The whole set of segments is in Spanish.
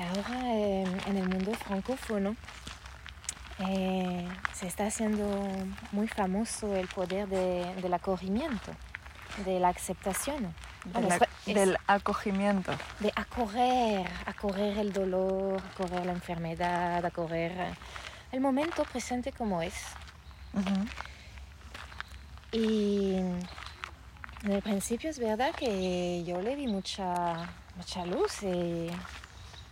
ahora eh, en el mundo francófono eh, se está haciendo muy famoso el poder de- del acogimiento, de la aceptación. Ac- es- del acogimiento. de acorrer, acorrer el dolor, acorrer la enfermedad, acorrer eh, el momento presente como es. Ujú. Y en el principio es verdad que yo le vi mucha, mucha luz y, y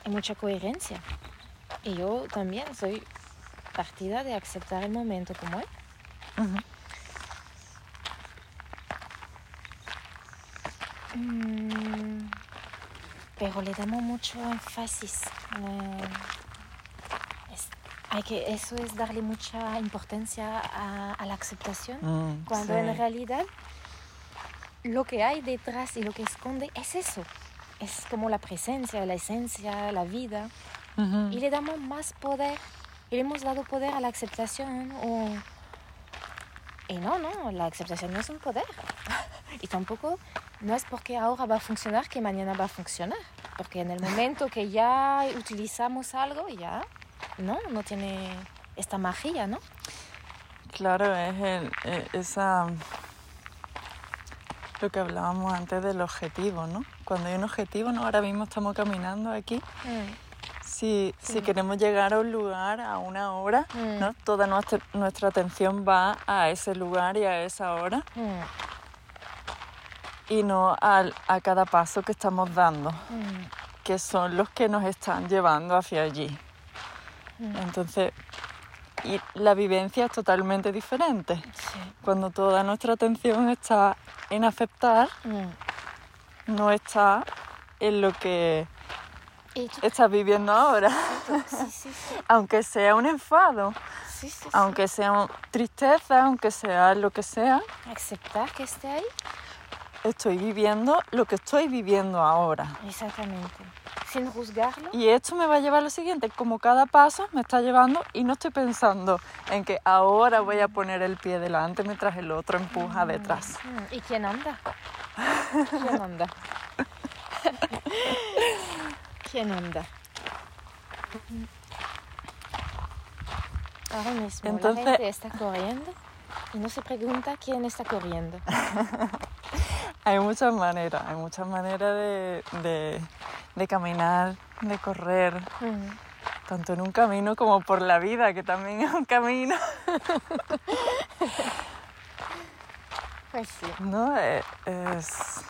mucha coherencia. Y yo también soy partida de aceptar el momento como es. Mm, pero le damos mucho énfasis. eh, es- hay que, eso es darle mucha importancia a, a la aceptación. Mm, Cuando sí. en realidad lo que hay detrás y lo que esconde es eso. Es como la presencia, la esencia, la vida. Y le damos más poder. Y le hemos dado poder a la aceptación. o- Y no, no, la aceptación no es un poder. Y tampoco no es porque ahora va a funcionar que mañana va a funcionar. Porque en el momento que ya utilizamos algo, ya no, no tiene esta magia, ¿no? Claro, es el- eh, esa lo que hablábamos antes del objetivo, ¿no? Cuando hay un objetivo, ¿no? Ahora mismo estamos caminando aquí. Si, si Sí. queremos llegar a un lugar a una hora, Mm. ¿no? Toda nuestra, nuestra atención va a ese lugar y a esa hora Mm, y no al- a cada paso que estamos dando, mm, que son los que nos están llevando hacia allí. mm. Entonces, y la vivencia es totalmente diferente. Sí. Cuando toda nuestra atención está en aceptar, Mm. No está en lo que estás viviendo ahora. sí, sí, sí, Aunque sea un enfado, aunque sea un- tristeza, aunque sea lo que sea, Aceptar que esté ahí. estoy viviendo lo que estoy viviendo ahora. Exactamente. Sin juzgarlo. Y esto me va a llevar a lo siguiente, como cada paso me está llevando y no estoy pensando en que ahora voy a poner el pie delante mientras el otro empuja detrás. Mm, ¿Y quién anda? ¿Quién anda? ¿Quién anda? Ahora mismo Entonces- la gente está corriendo y no se pregunta quién está corriendo. Hay muchas maneras, hay muchas maneras de, de- de caminar, de correr, Mm. tanto en un camino como por la vida, que también es un camino. Pues sí. No, Eh, es...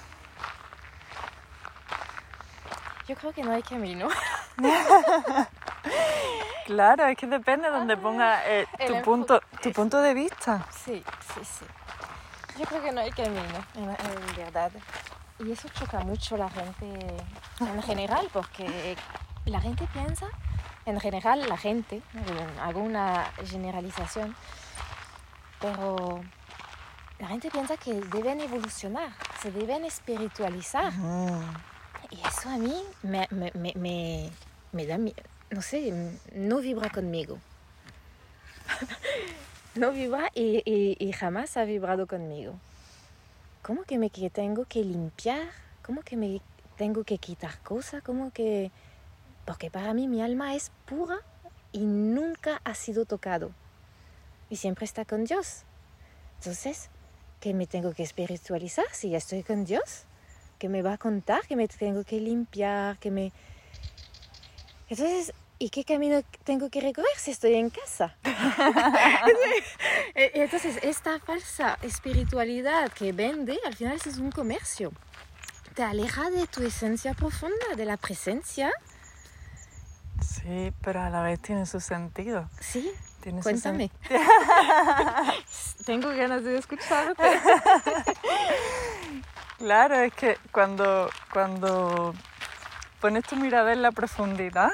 Yo creo que no hay camino. Claro, es que depende de donde ponga eh, tu, punto, tu punto de vista. Sí, sí, sí. Yo creo que no hay camino, en, en verdad. Y eso choca mucho la gente en general, porque la gente piensa, en general la gente, hago una generalización, pero la gente piensa que deben evolucionar, se deben espiritualizar. Mm, Y eso a mí me, me, me, me, da, no sé, no vibra conmigo. no vibra y, y- y jamás ha vibrado conmigo. ¿Cómo que me que tengo que limpiar? ¿Cómo que me tengo que quitar cosas? ¿Cómo que...? Porque para mí mi alma es pura y nunca ha sido tocado. Y siempre está con Dios. Entonces, ¿qué me tengo que espiritualizar si ya estoy con Dios? que me va a contar que me tengo que limpiar, que me... Entonces, ¿y qué camino tengo que recorrer si estoy en casa? E- Entonces, esta falsa espiritualidad que vende, al final es un comercio. Te aleja de tu esencia profunda, de la presencia. sí, pero a la vez tiene su sentido. Sí, Cuéntame. tengo ganas de escucharte. Claro, es que cuando, cuando pones tu mirada en la profundidad,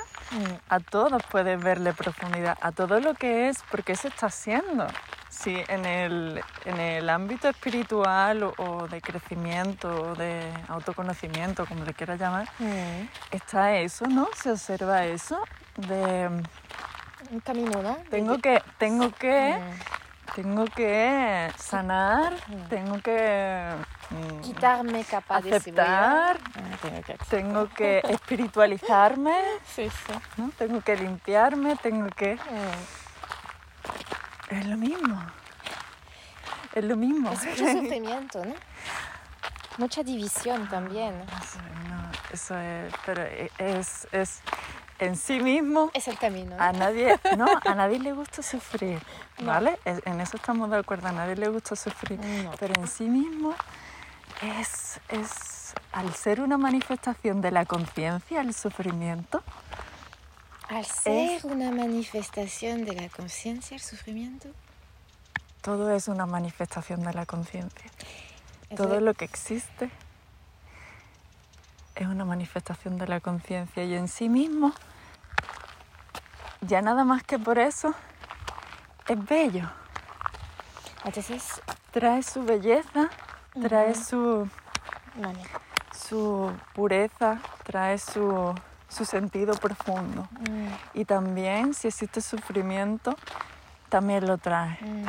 a todos puedes verle profundidad, a todo lo que es, porque se está haciendo. Si en el, en el ámbito espiritual o, o de crecimiento o de autoconocimiento, como le quieras llamar, Mm. está eso, ¿no? Se observa eso de Un camino, ¿no? tengo que, tengo que Mm. tengo que sanar, Mm. tengo que mm, Quitarme capa de aceptar. Ah, tengo que aceptar. tengo que espiritualizarme, Sí, sí. ¿no? tengo que limpiarme, tengo que... Es lo mismo. Es lo mismo. Es mucho sufrimiento, ¿no? Mucha división también. Eso, no, eso es, pero es, es en sí mismo Es el camino. ¿no? A nadie, no, a nadie le gusta sufrir, ¿vale? Es- En eso estamos de acuerdo, a nadie le gusta sufrir, No. pero en sí mismo es, es, al ser una manifestación de la conciencia, el sufrimiento, Al ser una manifestación de la conciencia, el sufrimiento. todo es una manifestación de la conciencia. Todo es- lo que existe es una manifestación de la conciencia y en sí mismo, ya nada más que por eso, es bello. Entonces, Trae su belleza, trae su, vale. su pureza, trae su, su sentido profundo. Mm, Y también, si existe sufrimiento, también lo trae. mm.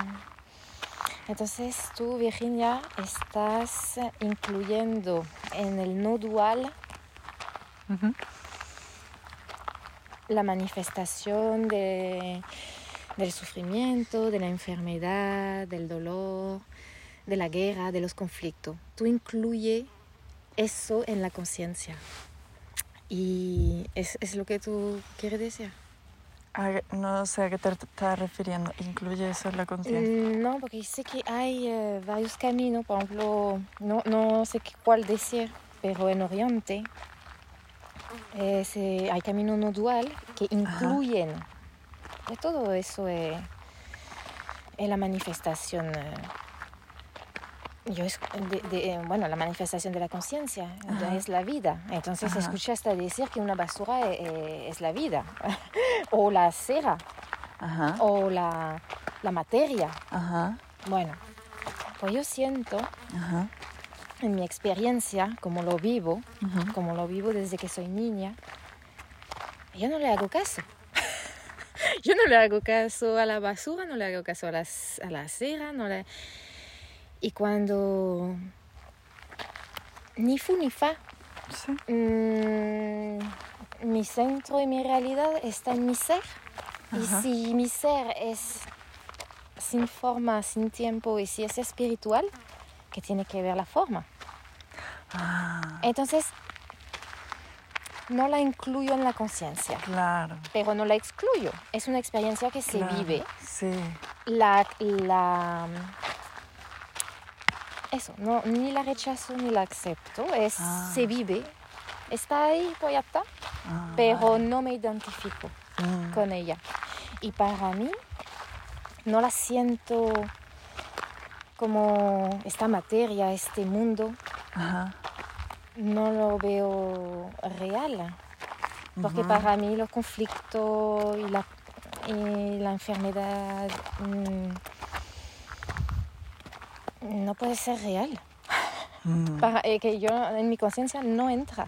Entonces, tú, Virginia, estás incluyendo en el no dual Ujú. la manifestación de- del sufrimiento, de la enfermedad, del dolor, de la guerra, de los conflictos. Tú incluyes eso en la conciencia. Y es, es lo que tú quieres decir. A- no sé a qué te estás refiriendo. Incluye eso en la conciencia. Mm, No, porque sé que hay eh, varios caminos, por ejemplo, no, no sé qué- cuál decir, pero en Oriente eh, se- hay caminos no dual que incluyen. Y todo eso es, es la manifestación. eh, yo es, de- de- eh, bueno, la manifestación de la conciencia es la vida. Entonces Ajá. escuché hasta decir que una basura eh, eh, es la vida, o la cera, Ajá, o la, la materia. ajá, Bueno, pues yo siento en mi experiencia, como lo vivo, como lo vivo desde que soy niña, yo no le hago caso. yo no le hago caso a la basura, no le hago caso a la, a la cera, no le... Y cuando ni fu ni fa, Sí. mm, mi centro y mi realidad está en mi ser. Y si mi ser es sin forma, sin tiempo, y si es espiritual, ¿qué tiene que ver la forma? Ah, Entonces, no la incluyo en la conciencia, claro. pero no la excluyo. Es una experiencia que se claro, vive. Sí. La, la, eso, no, ni la rechazo ni la acepto. Es, Ah. Se vive. Está ahí, pues ya está. Ah, Pero vale. no me identifico Mm, con ella. Y para mí, no la siento como esta materia, este mundo, Ajá. no lo veo real. Porque para mí los conflictos y la, y la enfermedad mm, no puede ser real. Mm, Para, eh, que yo en mi conciencia no entra.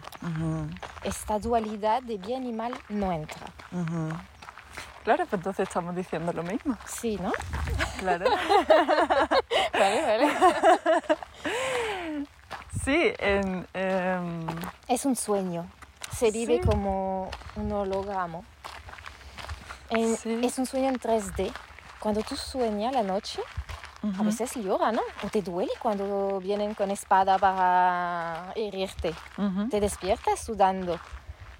Esta dualidad de bien y mal no entra. Claro, pues entonces estamos diciendo lo mismo. Sí, ¿no? Claro. Vale, vale. Sí, en, em, Es un sueño. Se vive Sí. como un holograma. En- Sí. Es un sueño en 3D. Cuando tú sueñas la noche, a ujú, veces llora, ¿no? O te duele cuando vienen con espada para herirte. ujú. Te despiertas sudando.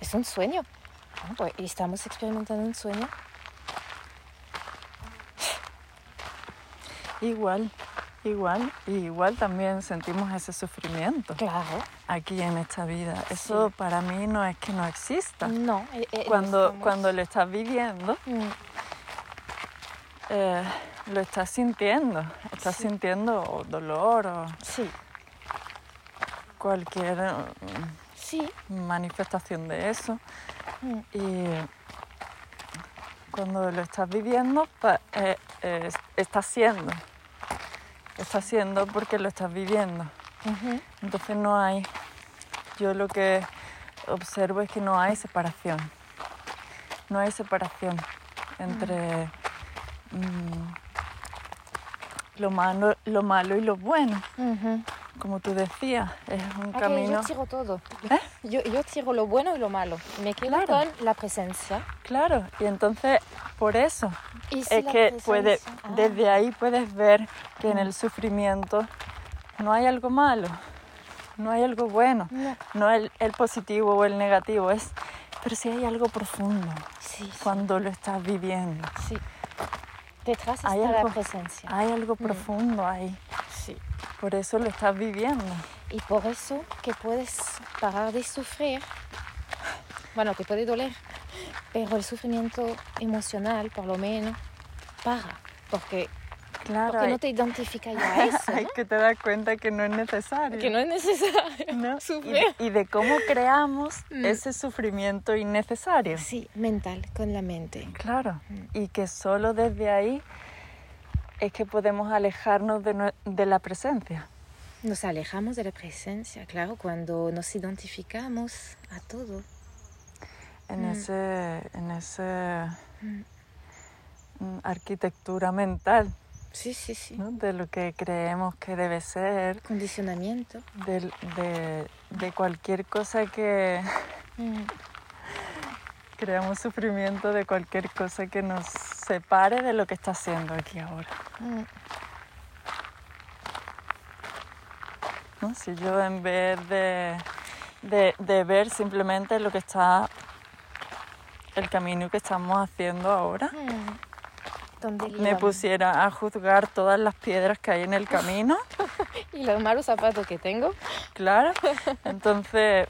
Es un sueño. Bueno, pues estamos experimentando un sueño. Igual, igual, y igual también sentimos ese sufrimiento Claro. aquí en esta vida. Eso Sí. para mí no es que no exista. No. eh, eh, Cuando, estamos- cuando lo estás viviendo, Mm, eh, lo estás sintiendo. Estás Sí. sintiendo dolor o Sí, cualquier sí. mm, manifestación de eso. Mm, Y cuando lo estás viviendo, pa- eh, eh, estás siendo. Estás siendo porque lo estás viviendo. Entonces no hay, yo lo que observo es que no hay separación. No hay separación entre mm, lo, malo, lo malo y lo bueno. Como tú decías, es un Ah, que camino... yo tiro todo. ¿Eh? Yo, yo tiro lo bueno y lo malo. Me quedo Claro. con la presencia. Claro, y entonces por eso si es que puede, Ah, desde ahí puedes ver que en el sufrimiento no hay algo malo, no hay algo bueno, No. no el, el positivo o el negativo, es, pero sí hay algo profundo Sí, sí, cuando lo estás viviendo. sí. Detrás está Hay la algo- presencia. Hay algo profundo ahí, Sí. por eso lo estás viviendo. Y por eso que puedes parar de sufrir. Bueno, te puede doler, pero el sufrimiento emocional, por lo menos, para. Porque, Claro, porque hay, no te identifica ya a eso, hay ¿no? que te dar cuenta que no es necesario. que no es necesario ¿no? Y, sufrir. y de cómo creamos Mm. ese sufrimiento innecesario. Sí, mental, con la mente. Claro, Mm. y que solo desde ahí es que podemos alejarnos de, de la presencia. Nos alejamos de la presencia, claro, cuando nos identificamos a todo. En Mm. ese, en ese mm, arquitectura mental, Sí, sí, sí. ¿no? de lo que creemos que debe ser, Condicionamiento. del- de, de cualquier cosa que Mm. creamos sufrimiento, de cualquier cosa que nos separe de lo que está haciendo aquí ahora. Mm. ¿no? Si yo en vez de, de, de ver simplemente lo que está, el camino que estamos haciendo ahora, Mm. ¿Dónde me pusiera a juzgar todas las piedras que hay en el camino, Y los malos zapatos que tengo. claro, entonces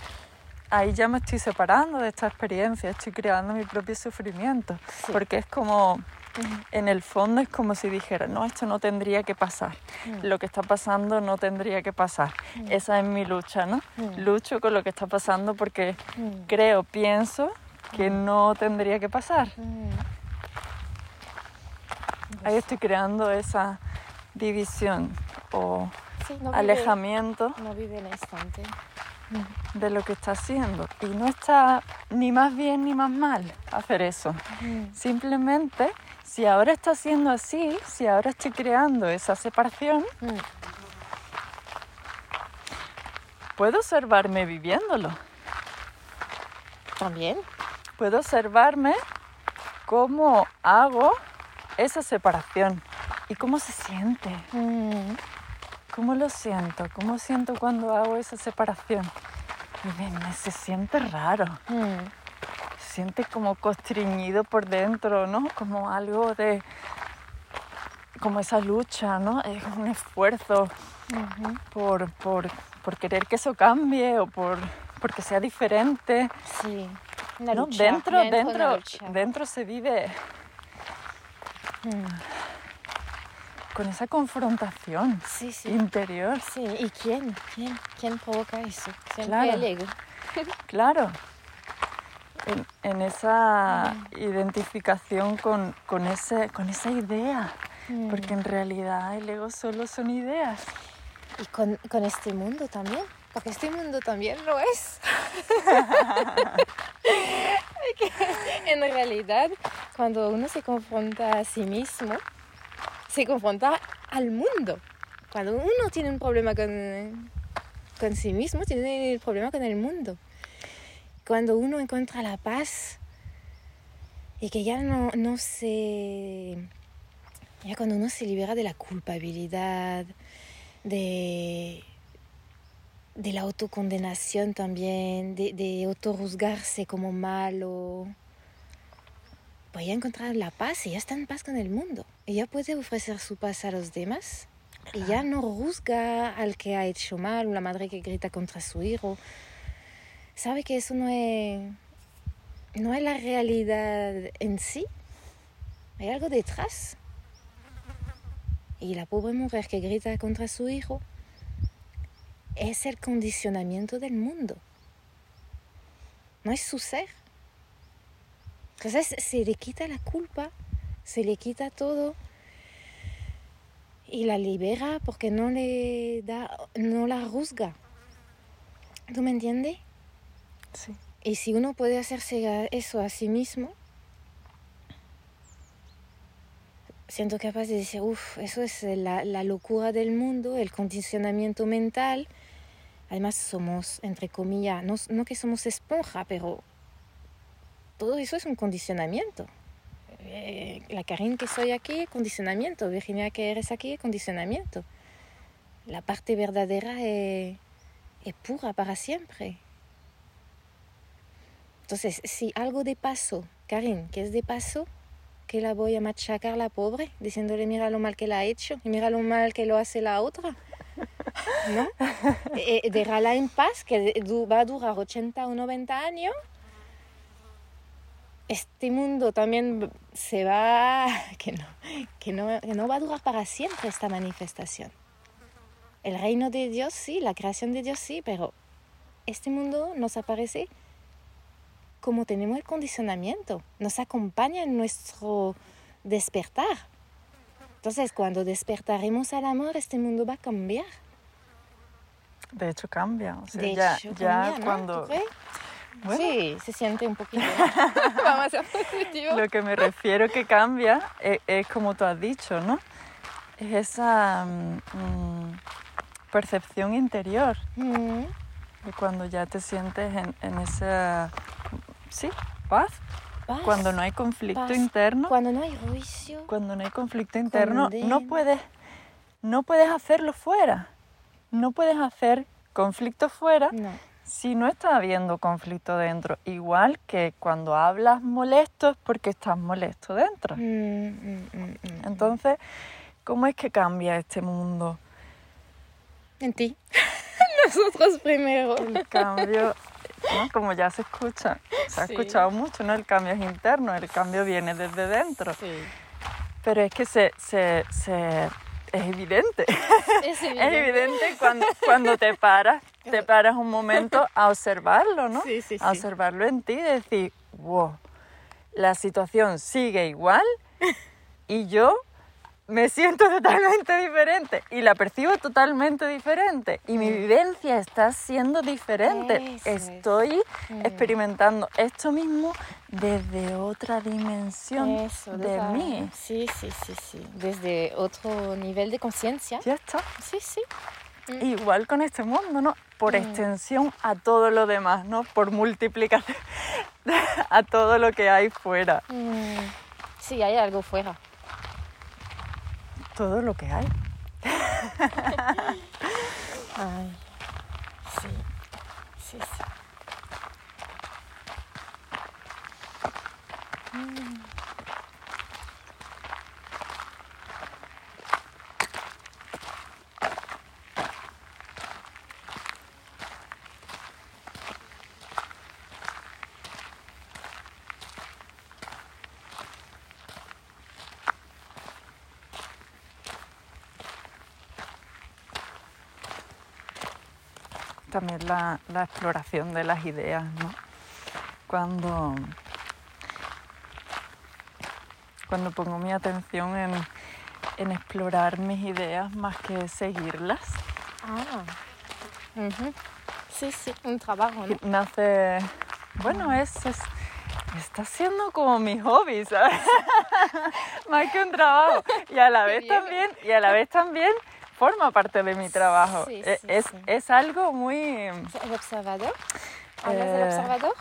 ahí ya me estoy separando de esta experiencia, estoy creando mi propio sufrimiento, Sí. porque es como, en el fondo es como si dijera, no, esto no tendría que pasar, Mm. lo que está pasando no tendría que pasar. Esa es mi lucha, ¿no? Mm. Lucho con lo que está pasando porque Mm. creo, pienso que no tendría que pasar. Ahí estoy creando esa división o Sí, no vive- alejamiento no vive instante. de lo que está haciendo. Y no está ni más bien ni más mal hacer eso. Mm. Simplemente, si ahora está siendo así, si ahora estoy creando esa separación, Mm. puedo observarme viviéndolo. También. Puedo observarme cómo hago esa separación y cómo se siente. Mm. ¿Cómo lo siento? ¿Cómo siento cuando hago esa separación? Y se siente raro. Mm. Se siente como constriñido por dentro, ¿no? Como algo de... como esa lucha, ¿no? Es un esfuerzo por, por, por querer que eso cambie o por porque sea diferente. Sí. ¿no? lucha, Dentro, una dentro, lucha. dentro se vive. Con esa confrontación Sí, sí. interior. Sí, ¿y quién? ¿Quién? ¿Quién provoca eso? Siempre Claro. el ego. Claro. En, en esa identificación con, con, ese, con esa idea. Mm. Porque en realidad el ego solo son ideas. Y con, con este mundo también, porque este mundo también lo es. En realidad, cuando uno se confronta a sí mismo, se confronta al mundo. Cuando uno tiene un problema con, con sí mismo, tiene el problema con el mundo. Cuando uno encuentra la paz y que ya no, no se... Ya cuando uno se libera de la culpabilidad, de, de la autocondenación también, de, de autorruzgarse como malo. Pues ya encontrar la paz y ya está en paz con el mundo. Ya puede ofrecer su paz a los demás. Y ya no juzga al que ha hecho mal, una madre que grita contra su hijo. Sabe que eso no es, no es la realidad en sí. Hay algo detrás. Y la pobre mujer que grita contra su hijo es el condicionamiento del mundo. No es su ser. Entonces se le quita la culpa, se le quita todo y la libera porque no le da, no la juzga. ¿Tú me entiendes? Sí. Y si uno puede hacerse eso a sí mismo, siento capaz de decir, uff, eso es la, la, locura del mundo, el condicionamiento mental. Además somos, entre comillas, no, no que somos esponja, pero todo eso es un condicionamiento. Eh, la Karin que soy aquí, condicionamiento. Virginia que eres aquí, condicionamiento. La parte verdadera es, es pura para siempre. Entonces, si algo de paso, Karin, que es de paso, que la voy a machacar la pobre, diciéndole mira lo mal que la ha hecho y mira lo mal que lo hace la otra. ¿No? Eh, eh déjala en paz, que va a durar 80 o 90 años. Este mundo también se va, que no, que no, que no va a durar para siempre esta manifestación. El reino de Dios sí, la creación de Dios sí, pero este mundo nos aparece como tenemos el condicionamiento, nos acompaña en nuestro despertar. Entonces, cuando despertaremos al amor, este mundo va a cambiar. De hecho, cambia. O sea, de ya, hecho, ya cambia, cuando. Bueno. Sí, se siente un poquito. Ser positivos. Lo que me refiero que cambia es, es como tú has dicho, ¿no? Es esa mm, percepción interior Mm, de cuando ya te sientes en, en esa. Sí, paz. paz. Cuando no hay conflicto paz. interno. Cuando no hay juicio. Cuando no hay conflicto interno, no puedes, no puedes hacerlo fuera. No puedes hacer conflicto fuera No. si no está habiendo conflicto dentro. Igual que cuando hablas molesto es porque estás molesto dentro. Mm, mm, mm. Entonces, ¿cómo es que cambia este mundo? En ti. Nosotros primero. El cambio, ¿no? como ya se escucha, se ha Sí. escuchado mucho, ¿no? El cambio es interno, el cambio viene desde dentro. Sí. Pero es que se, se, se- es evidente. Es Es evidente cuando, cuando te paras, te paras un momento a observarlo, ¿no? Sí, sí, A sí. observarlo en ti y decir, wow, la situación sigue igual y yo me siento totalmente diferente y la percibo totalmente diferente y mi vivencia está siendo diferente. Mm. Eso. Estoy Mm. experimentando esto mismo desde otra dimensión Eso, de esa- mí. Sí, sí, sí, sí. Desde otro nivel de conciencia. Ya está. Sí, sí. Igual con este mundo, ¿no? Por Mm. extensión a todo lo demás, ¿no? Por multiplicación a todo lo que hay fuera. Mm, Sí, hay algo fuera. Todo lo que hay. Ay, sí, sí, sí. También la, la exploración de las ideas, ¿no? Cuando, cuando pongo mi atención en, en explorar mis ideas más que seguirlas, Ah. Ujú. Sí, sí, un trabajo, ¿no? nace, bueno, es, es- está siendo como mi hobby, ¿sabes? Más que un trabajo. Y a la vez también, y a la vez también forma parte de mi trabajo. Sí, E- sí, es, sí. es algo muy, ¿El observador? ¿Hablas del Eh, observador?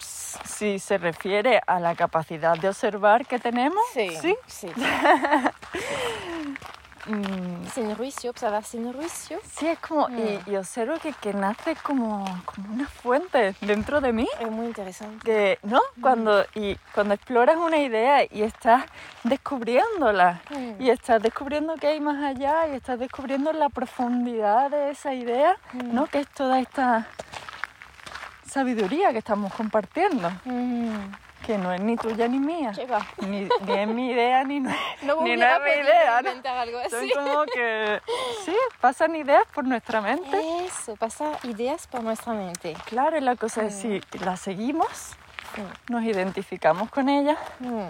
si se refiere a la capacidad de observar que tenemos, sí. sí. Mm, Sin juicio, observar sin juicio. sí, es como, y, Mm. y observo que, que nace como, como una fuente dentro de mí. Es muy interesante. que no cuando y cuando exploras una idea y estás descubriéndola Mm. y estás descubriendo que hay más allá y estás descubriendo la profundidad de esa idea Mm. no que es toda esta sabiduría que estamos compartiendo Mm. Que no es ni tuya ni mía ni, ni es mi idea ni no, No ni no es mi idea ¿no? algo Son así. como que sí pasan ideas por nuestra mente Eso, pasa ideas por nuestra mente. claro y la cosa es si las seguimos nos identificamos con ellas Mm.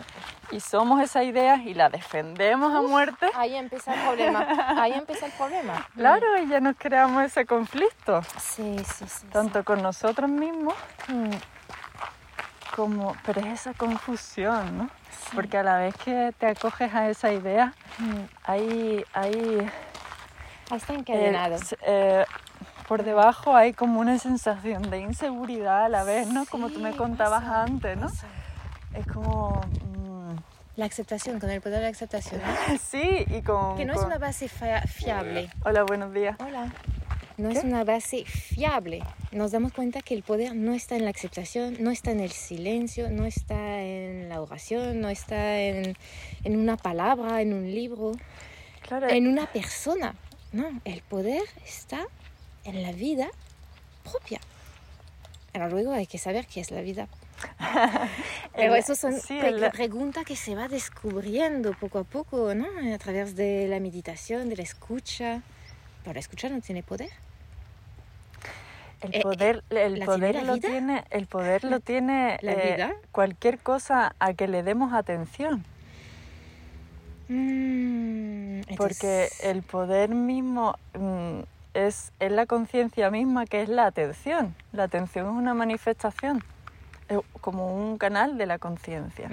y somos esas ideas y la defendemos a muerte, Ahí empieza el problema. Ahí empieza el problema. claro, y ya nos creamos ese conflicto, Sí, sí, sí. tanto con nosotros mismos. Mm. Como, pero es esa confusión, ¿no? Porque a la vez que te acoges a esa idea, Mm. hay, hay Está eh, encadenado. s- eh, por debajo hay como una sensación de inseguridad a la vez, ¿no? Como tú me Sí, contabas pasa, antes, ¿no? pasa. Es como... mm, La aceptación, con el poder de la aceptación. ¿no? sí, y con... Que no es con- una base fiable. Hola, buenos días. Hola. No es una base fiable. Nos damos cuenta que el poder no está en la aceptación, no está en el silencio, no está en la oración, no está en, en una palabra, en un libro, Claro, en una persona. No, el poder está en la vida propia. Ahora luego hay que saber qué es la vida. Pero eso son sí, el- preguntas que se va descubriendo poco a poco, ¿no? A través de la meditación, de la escucha. Pero la escucha no tiene poder. El Eh, poder, el ¿la poder tiene lo vida? tiene, el poder lo tiene ¿La eh, vida? cualquier cosa a que le demos atención, Mm, porque el poder mismo mm, es, es la conciencia misma que es la atención. La atención es una manifestación, es como un canal de la conciencia.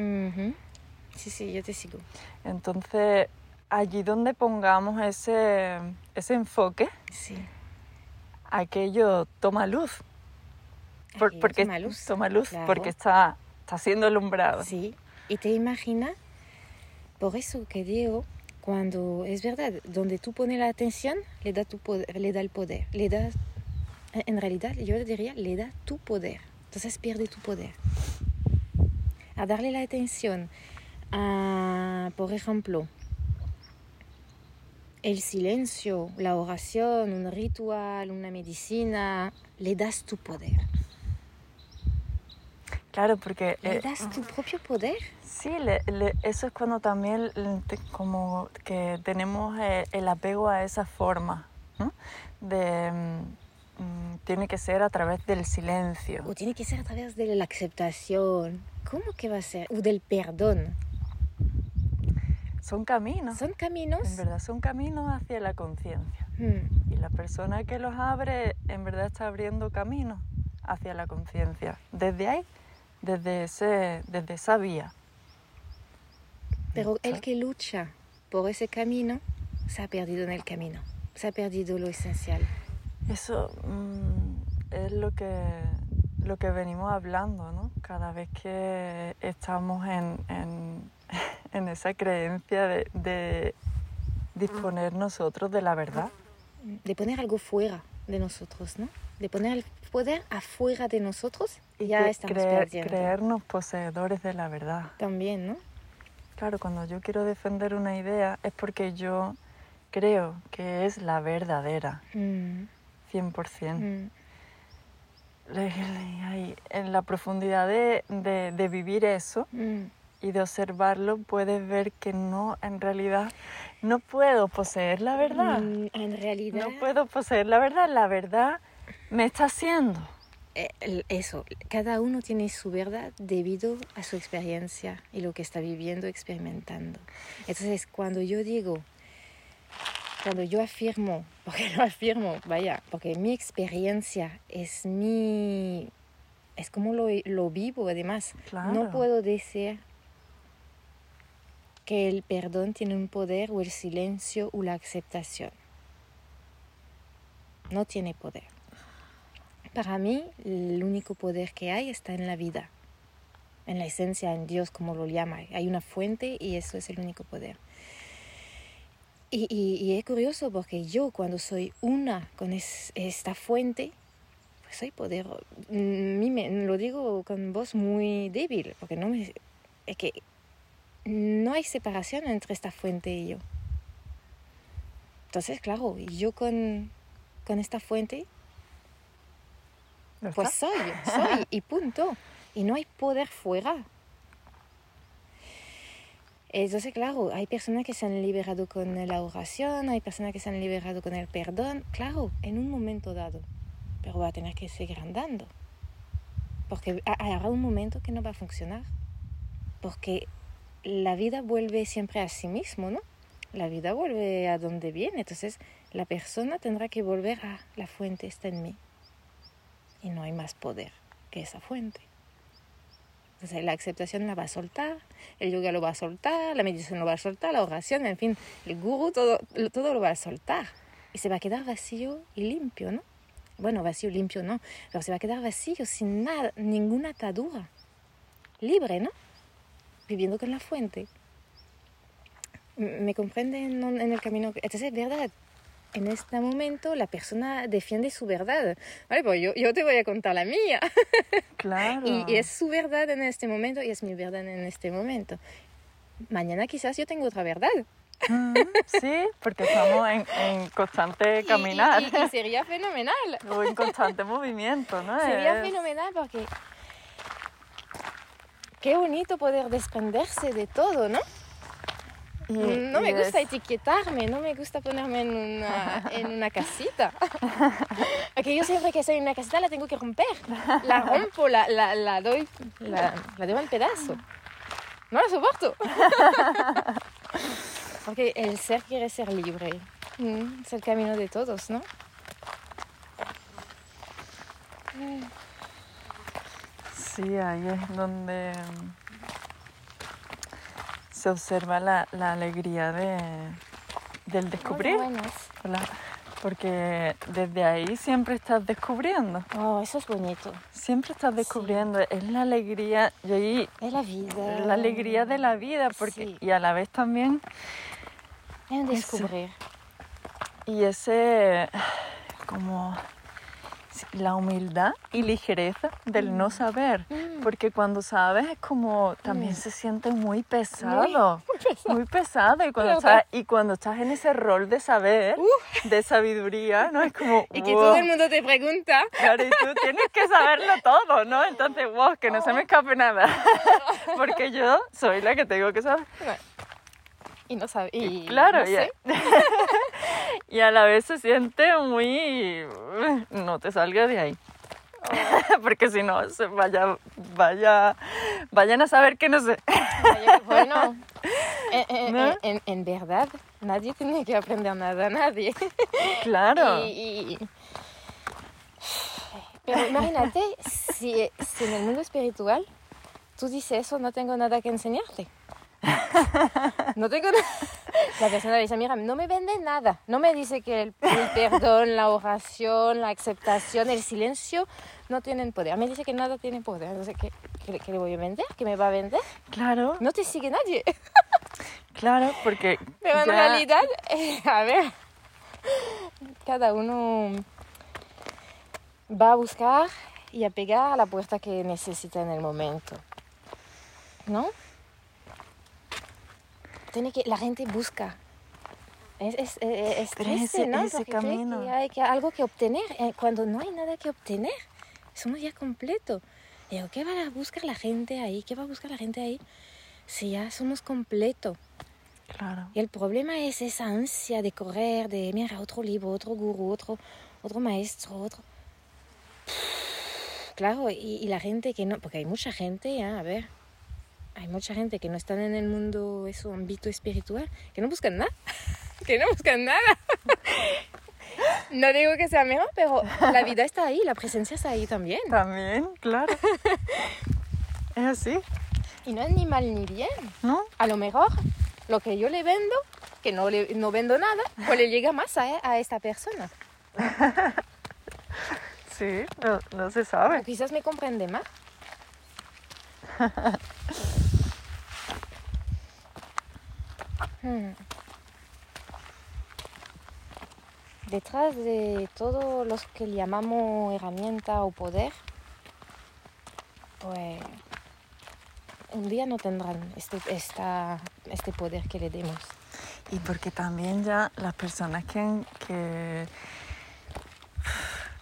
Sí, sí, yo te sigo. Entonces, allí donde pongamos ese, ese enfoque, Sí. aquello toma luz. Por- porque toma luz, toma luz, claro. porque está, está siendo alumbrado. Sí. Y te imaginas, por eso que digo, cuando es verdad, donde tú pones la atención, le da, tu poder, le da el poder. Le da, en realidad, yo diría, le da tu poder. Entonces pierde tu poder. A darle la atención a, por ejemplo, el silencio, la oración, un ritual, una medicina, le das tu poder. Claro, porque Le eh, das tu propio poder. sí, le- le- eso es cuando también l- te- como que tenemos eh, el apego a esa forma, ¿no? De mm, mm, tiene que ser a través del silencio. O tiene que ser a través de la aceptación. ¿Cómo que va a ser? O del perdón. Son caminos, Son caminos. en verdad, son caminos hacia la conciencia. Mm, Y la persona que los abre, en verdad está abriendo caminos hacia la conciencia. Desde ahí, desde, ese, desde esa vía. Pero el que lucha por ese camino se ha perdido en el camino. Se ha perdido lo esencial. Eso mm, es lo que, lo que venimos hablando, ¿no? Cada vez que estamos en, en, en esa creencia de, de disponer nosotros de la verdad. De poner algo fuera de nosotros, ¿no? De poner el poder afuera de nosotros y ya estamos creer- perdiendo. creernos poseedores de la verdad. También, ¿no? Claro, cuando yo quiero defender una idea es porque yo creo que es la verdadera, Mm, 100%. mm. Ahí, En la profundidad de, de- de vivir eso Mm. Y de observarlo, puedes ver que no, en realidad, no puedo poseer la verdad. Mm, en realidad, No puedo poseer la verdad. La verdad me está haciendo. eh, eso, cada uno tiene su verdad debido a su experiencia y lo que está viviendo, experimentando. Entonces, cuando yo digo, cuando yo afirmo, porque lo afirmo, vaya, porque mi experiencia es mi, es como lo, lo vivo además. Claro. No puedo decir que el perdón tiene un poder o el silencio o la aceptación. No tiene poder. Para mí, el único poder que hay está en la vida, en la esencia, en Dios, como lo llama. Hay una fuente y eso es el único poder. Y, y- es curioso porque yo cuando soy una con es- esta fuente, pues soy poder. mm, me- lo digo con voz muy débil, porque no me, es que no hay separación entre esta fuente y yo. Entonces, claro, yo con, con esta fuente ¿Ya pues soy, soy y punto. Y no hay poder fuera. Entonces, claro, hay personas que se han liberado con la oración, hay personas que se han liberado con el perdón, claro, en un momento dado. Pero va a tener que seguir andando. Porque ha- habrá un momento que no va a funcionar. Porque la vida vuelve siempre a sí mismo, ¿no? La vida vuelve a donde viene. Entonces, la persona tendrá que volver a la fuente está en mí y no hay más poder que esa fuente. Entonces la aceptación la va a soltar, el yoga lo va a soltar, la meditación lo va a soltar, la oración, en fin, el gurú todo, todo lo va a soltar. Y se va a quedar vacío y limpio, ¿no? Bueno, vacío, limpio, no, pero se va a quedar vacío, sin nada, ninguna atadura. Libre, ¿no? Viviendo con la fuente. ¿Me comprenden en el camino? Entonces es verdad, en este momento la persona defiende su verdad. Vale, pues yo, yo te voy a contar la mía. Claro. y, es su verdad en este momento y es mi verdad en este momento. Mañana quizás yo tengo otra verdad. Mm, sí, porque estamos en, en constante caminar. Y, y, sería fenomenal. O en constante movimiento, ¿no? Sería fenomenal porque qué bonito poder desprenderse de todo, ¿no? no me gusta etiquetarme, no me gusta ponerme en una, en una casita. Porque yo siempre que estoy en una casita la tengo que romper. La rompo, la, la, la doy, la, la doy en pedazo. No la soporto. Porque el ser quiere ser libre. Mm, es el camino de todos, ¿no? Sí, ahí es donde se observa la, la alegría de, del descubrir. Porque desde ahí siempre estás descubriendo. Oh, eso es bonito. Siempre estás descubriendo. Es la alegría. Y ahí, es la vida. La alegría de la vida. Porque, Y a la vez también. Es descubrir. y ese. Como la humildad y ligereza del no mm. saber, mm. porque cuando sabes es como también mm. se siente muy pesado, muy, pesado, y cuando estás y cuando estás en ese rol de saber, de sabiduría, no es como y que todo el mundo te pregunta, claro, y tú tienes que saberlo todo, ¿no? Entonces, wow, que no se me escape nada, porque yo soy la que tengo que saber. Y no sabe. Y, claro, no y a la vez se siente muy... No te salgas de ahí. Oh. Porque si no, se vaya, vaya, vayan a saber que no sé. bueno, en, en, verdad, nadie tiene que aprender nada, nadie. Claro. Pero imagínate, si, si en el mundo espiritual tú dices eso, no tengo nada que enseñarte. No tengo La persona dice, mira, no me vende nada. No me dice que el, perdón, la oración, la aceptación, el silencio no tienen poder. Me dice que nada tiene poder. Entonces, ¿qué, qué, le voy a vender? ¿Qué me va a vender? Claro. No te sigue nadie. Claro, porque... Pero en realidad, eh, a ver, cada uno va a buscar y a pegar a la puerta que necesita en el momento. ¿No? Tiene que, la gente busca. Es, es, es, triste, ¿no? Ese camino. Que hay que, algo que obtener. Eh, cuando no hay nada que obtener, somos ya completo. Digo, ¿qué va a buscar la gente ahí? ¿Qué va a buscar la gente ahí? Si ya somos completo. Claro. Y el problema es esa ansia de correr, de mira, otro libro, otro gurú, otro, otro maestro, otro. Claro, y, y la gente que no, porque hay mucha gente, ya, a ver, hay mucha gente que no está en el mundo, eso, ámbito espiritual, que no buscan nada, que no buscan nada. No digo que sea mejor, pero la vida está ahí, la presencia está ahí también. También, claro. Es así. Y no es ni mal ni bien. ¿No? A lo mejor lo que yo le vendo, que no, le, no vendo nada, pues le llega más a, a esta persona. Sí, no, no se sabe. O quizás me comprende más. Hmm. Detrás de todo lo que llamamos herramienta o poder, pues un día no tendrán este, este poder que le demos. Y porque también ya las personas que, que,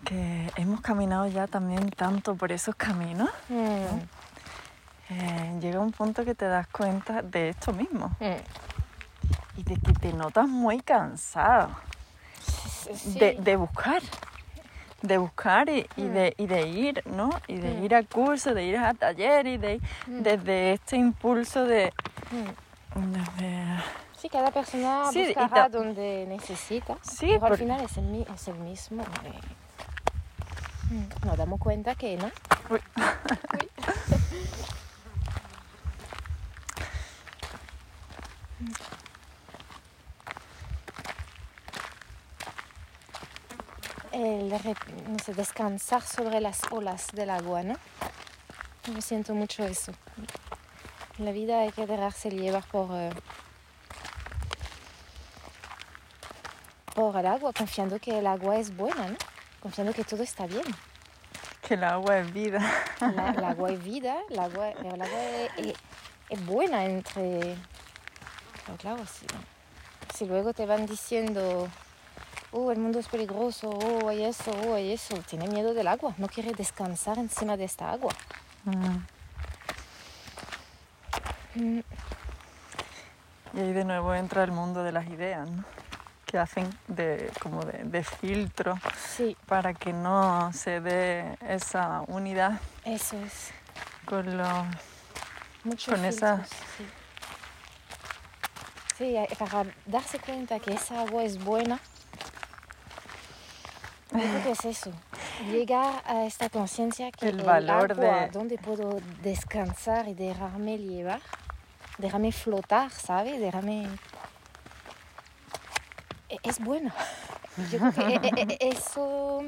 que hemos caminado ya también tanto por esos caminos, hmm. Eh, llega un punto que te das cuenta de esto mismo. Hmm y de que te notas muy cansado de, buscar de buscar y, mm. de, y, de, ir, ¿no? Y de mm. ir a curso, de ir a taller y de mm. desde este impulso de... sí, cada persona sí, buscará donde necesita. Sí, pero al final es el, es el mismo. Nos damos cuenta que no. el no sé, descansar sobre las olas del agua, ¿no? Yo siento mucho eso. En la vida hay que dejarse llevar por, eh, por el agua, confiando que el agua es buena, ¿no? Confiando que todo está bien. Que el agua es vida. el agua es vida, el agua, el agua es, buena entre... Pero claro, si, si luego te van diciendo oh, el mundo es peligroso, oh, hay eso, oh, hay eso. Tiene miedo del agua, no quiere descansar encima de esta agua. Mm. Mm. Y ahí de nuevo entra el mundo de las ideas, ¿no? que hacen de, como de, filtro para que no se dé esa unidad. Eso es. Con, lo, con esa... Sí. sí, para darse cuenta que esa agua es buena, yo creo que es eso. Llegar a esta conciencia que el, valor de donde puedo descansar y dejarme llevar, dejarme flotar, ¿sabes? Dejarme e, es bueno. Yo creo que e, e, eso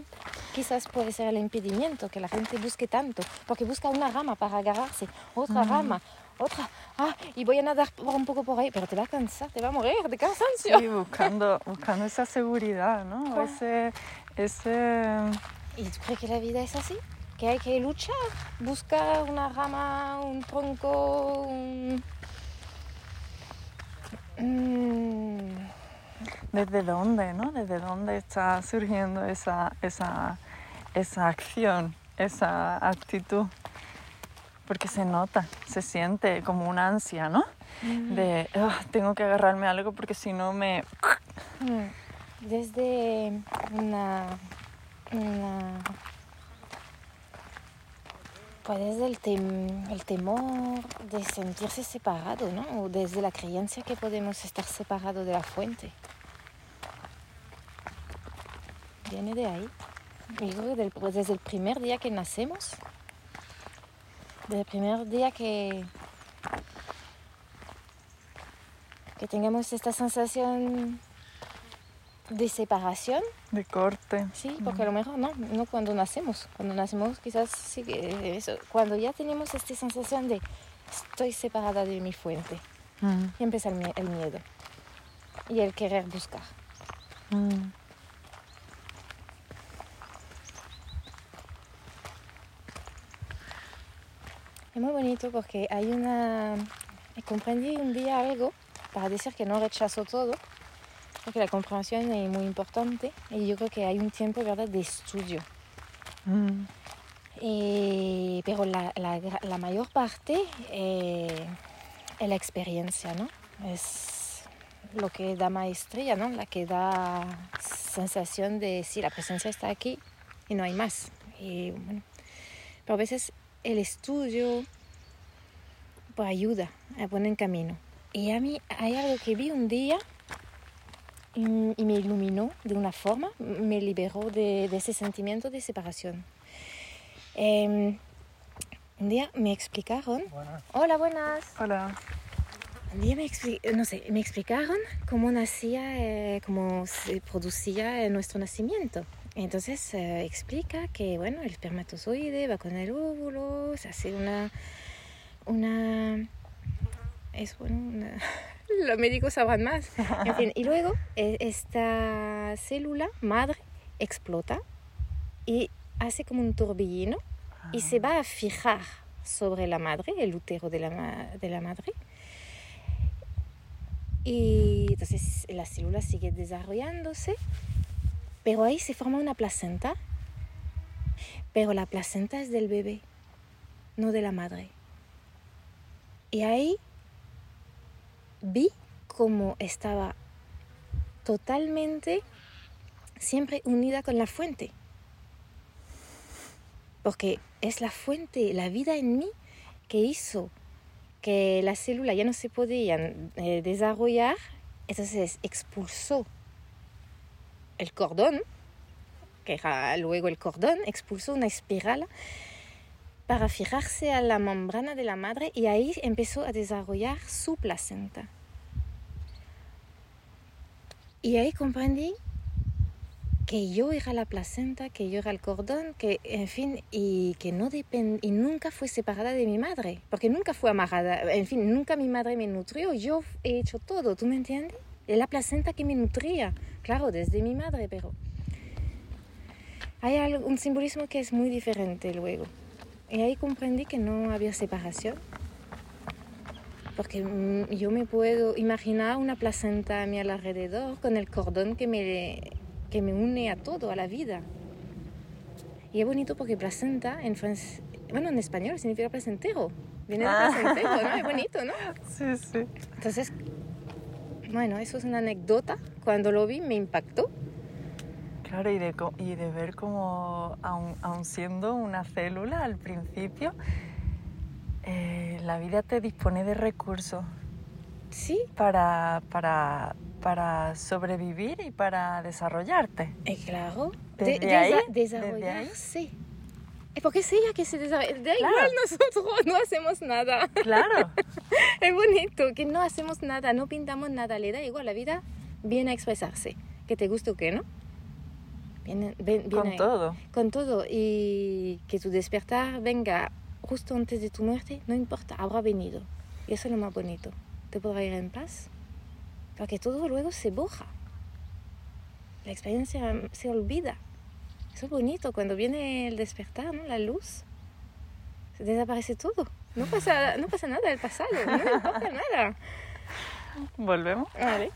quizás puede ser el impedimento, que la gente busque tanto, porque busca una rama para agarrarse, otra rama, otra, ah, y voy a nadar un poco por ahí, pero te va a cansar, te va a morir de cansancio. Sí, buscando, buscando esa seguridad, ¿no? Ese, ese... ¿Y tú crees que la vida es así? Que hay que luchar, buscar una rama, un tronco, un... Mm, ¿Desde dónde, no? ¿Desde dónde está surgiendo esa, esa, esa acción, esa actitud? Porque se nota, se siente como una ansia, ¿no? Mm. De, tengo que agarrarme a algo porque si no me... Mm. Desde una, pues desde el, temor de sentirse separado, ¿no? O desde la creencia que podemos estar separados de la fuente. viene de ahí. Pues, desde el primer día que nacemos, desde el primer día que, que tengamos esta sensación de separación. De corte. Sí, porque a lo mejor no, no cuando nacemos. Cuando nacemos quizás sí que eso. Cuando ya tenemos esta sensación de estoy separada de mi fuente. Y empieza el, miedo y el querer buscar. Es muy bonito porque hay una... Comprendí un día algo para decir que no rechazo todo, porque la comprensión es muy importante y yo creo que hay un tiempo ¿verdad? de estudio. Mm. Pero la, la, la, mayor parte eh, es la experiencia, ¿no? Es lo que da maestría, ¿no? La que da sensación de sí, la presencia está aquí y no hay más. Y, bueno, pero a veces el estudio pues ayuda a poner en camino. Y a mí hay algo que vi un día y, me iluminó de una forma, me liberó de, ese sentimiento de separación. Em, un día me explicaron... Hola, buenas. Hola. Un día me, no sé, me explicaron cómo nacía, eh, cómo se producía nuestro nacimiento. Entonces eh, explica que bueno, el espermatozoide va con el óvulo, se hace una... una es bueno, los médicos sabrán más. En fin, y luego e, esta célula madre explota y hace como un torbellino y se va a fijar sobre la madre, el útero de la, de la madre. Y entonces la célula sigue desarrollándose pero ahí se forma una placenta, pero la placenta es del bebé, no de la madre. Y ahí vi cómo estaba totalmente siempre unida con la fuente. Porque es la fuente, la vida en mí que hizo que la célula ya no se podía eh, desarrollar, entonces expulsó el cordón, que era luego el cordón, expulsó una espiral para fijarse a la membrana de la madre y ahí empezó a desarrollar su placenta. Y ahí comprendí que yo era la placenta, que yo era el cordón, que en fin, y que no depend y nunca fue separada de mi madre, porque nunca fue amarrada, en fin, nunca mi madre me nutrió, yo he hecho todo, ¿tú me entiendes? Es la placenta que me nutría, claro, desde mi madre, pero hay un simbolismo que es muy diferente luego. Y ahí comprendí que no había separación, porque mm, yo me puedo imaginar una placenta a mi alrededor con el cordón que me que me une a todo, a la vida. Y es bonito porque placenta en francés, bueno, en español significa placentero. Viene de ah. placentero, ¿no? Es bonito, ¿no? Sí, sí. Entonces, bueno, eso es una anécdota. Cuando lo vi me impactó. Claro, y de, y de ver cómo, aun, siendo una célula al principio, eh, la vida te dispone de recursos. Sí. Para, para para sobrevivir y para desarrollarte. Eh, claro, desde de, ahí, desarrollarse. Es porque es ella que se desarrolla. Da igual, nosotros no hacemos nada. Claro. es bonito que no hacemos nada, no pintamos nada, le da igual, la vida viene a expresarse. Que te guste o que no. Viene, con todo. Con todo. Y que tu despertar venga justo antes de tu muerte, no importa, habrá venido. Y eso es lo más bonito. Te podrá ir en paz porque todo luego se borra. La experiencia se olvida. Eso es bonito cuando viene el despertar, ¿no? La luz. Se desaparece todo. No pasa, no pasa nada del pasado, no importa nada. Volvemos. Vale.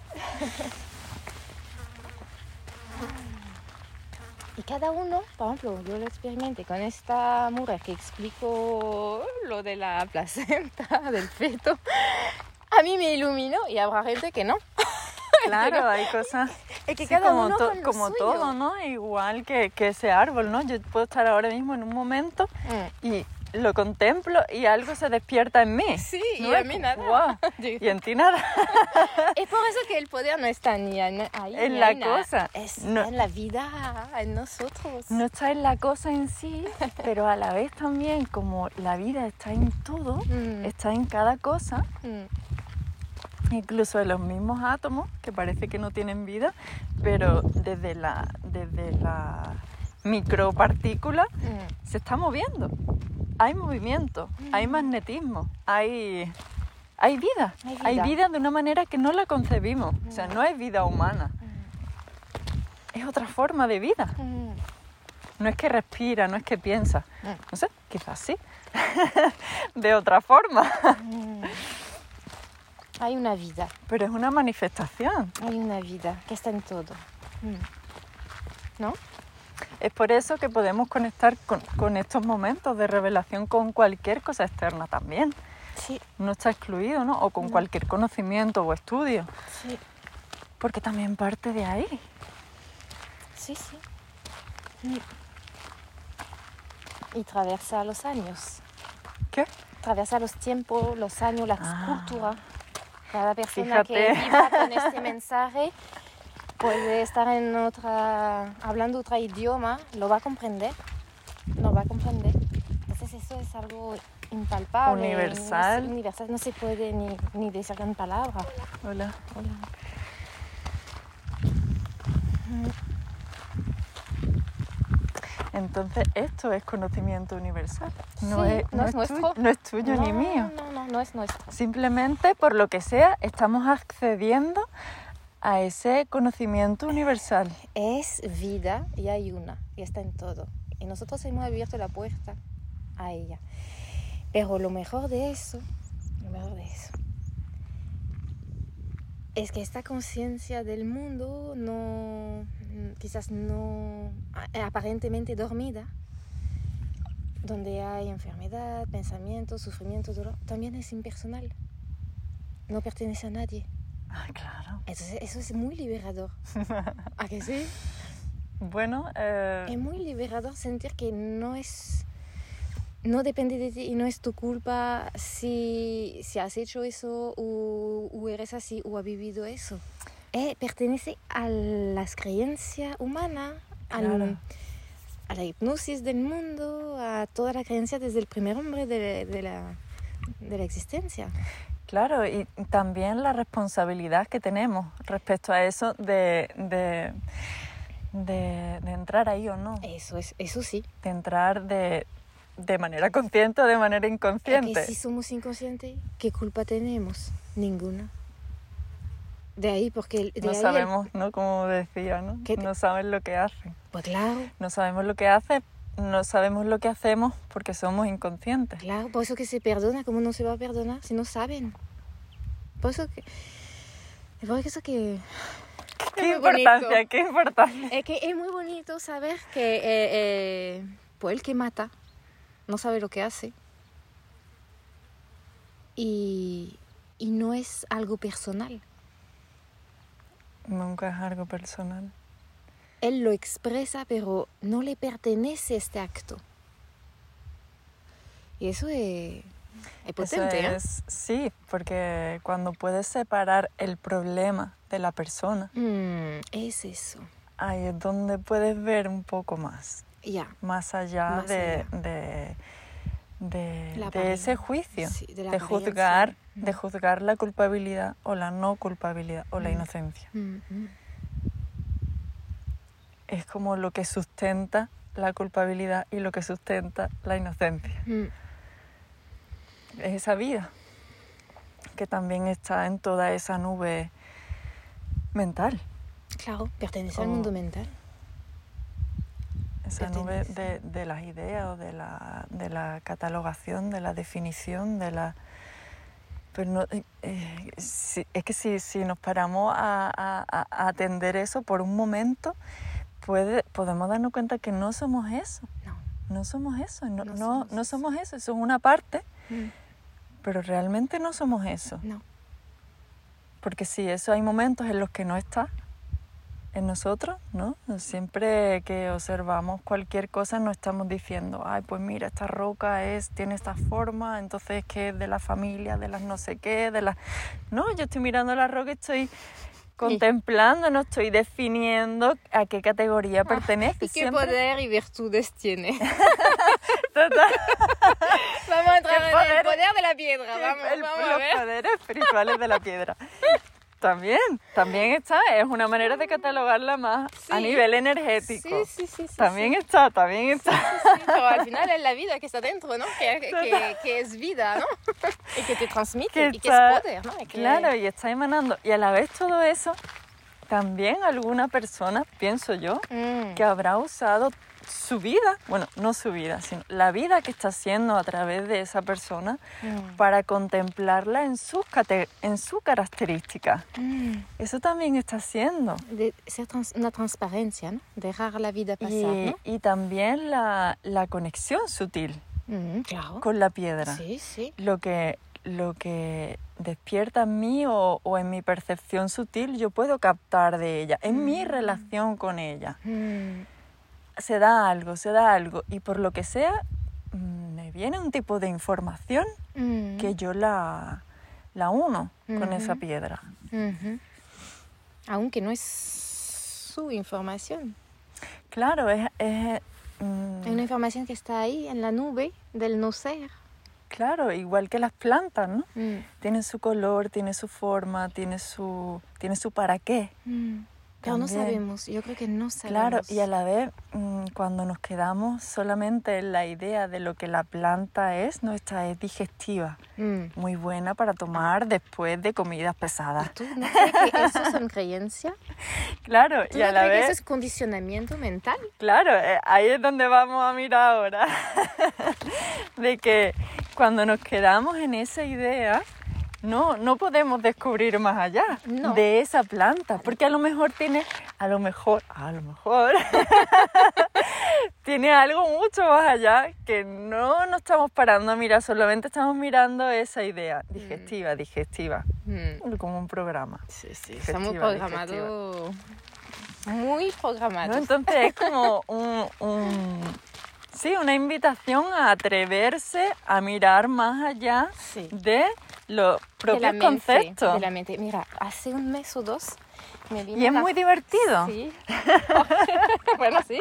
Y cada uno, por ejemplo, yo lo experimenté con esta mujer que explicó lo de la placenta, del feto a mí me iluminó y habrá gente que no. Claro, hay cosas. Es que cada como, uno como todo, ¿no? Igual que, que, ese árbol, ¿no? Yo puedo estar ahora mismo en un momento mm. y lo contemplo y algo se despierta en mí. Sí, y a mí nada. y en ti nada. es por eso que el poder no está ni ahí. En la cosa. Es en la vida, en nosotros. No está en la cosa en sí, pero a la vez también como la vida está en todo, mm. está en cada cosa. Mm incluso de los mismos átomos que parece que no tienen vida, pero desde la, desde la micropartícula mm. se está moviendo. Hay movimiento, hay mm. magnetismo, hay, hay, vida. hay, vida. de una manera que no la concebimos. O sea, no es vida humana. Mm. Es otra forma de vida. No es que respira, no es que piensa. No sé, quizás sí. de otra forma. Hay una vida. Pero es una manifestación. Hay una vida que está en todo. Mm. ¿No? Es por eso que podemos conectar con, estos momentos de revelación con cualquier cosa externa también. Sí. No está excluido, ¿no? O con cualquier conocimiento o estudio. Sí. Porque también parte de ahí. Sí, sí. Y, y traversa los años. ¿Qué? Traversa los tiempos, los años, la ah. cultura. Cada persona que viva con este mensaje puede estar en otra, hablando otro idioma, lo va a comprender, lo va a comprender. Entonces eso es algo impalpable. Universal. No, universal, no se puede ni, ni decir en palabras. Hola. Hola. Entonces esto es conocimiento universal. No, es, no, es, nuestro. no es tuyo ni mío. No, no, no es nuestro. Simplemente por lo que sea estamos accediendo a ese conocimiento universal. Es vida y hay una y está en todo. Y nosotros hemos abierto la puerta a ella. Pero lo mejor de eso, lo mejor de eso, es que esta conciencia del mundo no, quizás no aparentemente dormida, donde hay enfermedad, pensamiento, sufrimiento, dolor, también es impersonal. No pertenece a nadie. Ah, claro. Entonces, eso es muy liberador. ¿A que sí? Bueno, eh... es muy liberador sentir que no es no depende de ti y no es tu culpa si, si has hecho eso o, o eres así o has vivido eso. Eh, pertenece a las creencias humanas, a la hipnosis del mundo, a toda la creencia desde el primer hombre de, de, la, de la existencia. Claro, y también la responsabilidad que tenemos respecto a eso de, de de, de entrar ahí o no. Eso, es, eso sí. De entrar de, de manera consciente o de manera inconsciente. que si somos inconscientes, ¿qué culpa tenemos? Ninguna. De ahí, porque... De no ahí el- sabemos, ¿no? Como decía, ¿no? ¿Qué te- No saben lo que hacen. Pues claro, No sabemos lo que hacen, no sabemos lo que hacemos porque somos inconscientes. claro. Por eso que se perdona. ¿Cómo no se va a perdonar si no saben? Por eso que... Por eso que... ¿Qué muy importancia? bonito. ¿Qué importancia? Es que es muy bonito saber que eh, eh, pues el que mata no sabe lo que hace. Y, y no es algo personal. Nunca es algo personal. Él lo expresa, pero no le pertenece este acto. Y eso es, es potente, Eso ¿eh? sí, porque cuando puedes separar el problema de la persona, Mm, es eso. ahí es donde puedes ver un poco más, Ya. más allá, Más de, allá. de, de- ese juicio, Sí, de la de juzgar, de Mm. juzgar la culpabilidad o la no culpabilidad o la Mm. inocencia. Mm. Es como lo que sustenta la culpabilidad y lo que sustenta la inocencia. Mm. es esa vida que también está en toda esa nube mental, Claro, pertenece al mundo mental. esa nube de, de las ideas o de la, de la catalogación, de la definición, de la... Pero no, eh, eh, si- es que si, si nos paramos a, a- a- a atender eso por un momento, puede, podemos darnos cuenta que no somos eso, No. no somos eso, no, No no, somos no eso. somos eso, eso es una parte, Mm, pero realmente no somos eso. No. Porque sí, eso hay momentos en los que no está en nosotros, ¿no? Siempre que observamos cualquier cosa no estamos diciendo, ay, pues mira, esta roca es, tiene esta forma, entonces es que es de la familia, de las no sé qué, de las... No, yo estoy mirando la roca y estoy contemplando, no estoy definiendo a qué categoría pertenece. ¿Y qué Siempre- poder y virtudes tiene? Total, Vamos a entrar ¿Qué en poder? el poder de la piedra. Vamos, el- vamos a los ver. poderes espirituales de la piedra. También, también está, es una manera de catalogarla más a nivel energético. Sí, sí, sí. sí, También sí. está, también está. Sí, pero al final es la vida que está dentro, ¿no? Que, que, que es vida, ¿no? Y que te transmite, Que y que es poder, ¿no? Y Claro, y está emanando. Y a la vez todo eso, también alguna persona, pienso yo, Mm. que habrá usado su vida, bueno, no su vida, sino la vida que está haciendo a través de esa persona Mm. para contemplarla en sus, en su característica. Mm. Eso también está haciendo. De ser trans- una transparencia, ¿no? Dejar la vida pasar, Y, ¿no? y también la, la conexión sutil Mm, claro. con la piedra. Sí, sí. Lo que, lo que despierta en mí o, o en mi percepción sutil, yo puedo captar de ella, en mi Mm. relación con ella. Se da algo, se da algo, y por lo que sea, mm, me viene un tipo de información Mm. que yo la, la uno con esa piedra. Aunque no es su información. Claro, es... es, mm, una información que está ahí en la nube del no ser. Claro, igual que las plantas, ¿no? Mm. Tiene su color, tiene su forma, tiene su, tiene su para qué. Pero no sabemos, yo creo que no sabemos. Claro, y a la vez, mm, cuando nos quedamos solamente en la idea de lo que la planta es, nuestra es digestiva, Mm. muy buena para tomar después de comidas pesadas. ¿Tú no crees que eso son creencias? Claro, ¿Tú y a la crees que vez, eso es condicionamiento mental? claro, eh, ahí es donde vamos a mirar ahora, de que cuando nos quedamos en esa idea, no, no podemos descubrir más allá No. de esa planta, porque a lo mejor tiene, a lo mejor, a lo mejor, tiene algo mucho más allá que no nos estamos parando a mirar, solamente estamos mirando esa idea digestiva, digestiva, Mm. como un programa. Sí, sí, Digestiva, estamos programados. Muy ¿no? programados. Entonces es como un, un- sí, una invitación a atreverse a mirar más allá Sí. de los propios conceptos. de la mente. Mira, hace un mes o dos me vino Y es muy divertido. Sí. bueno, sí.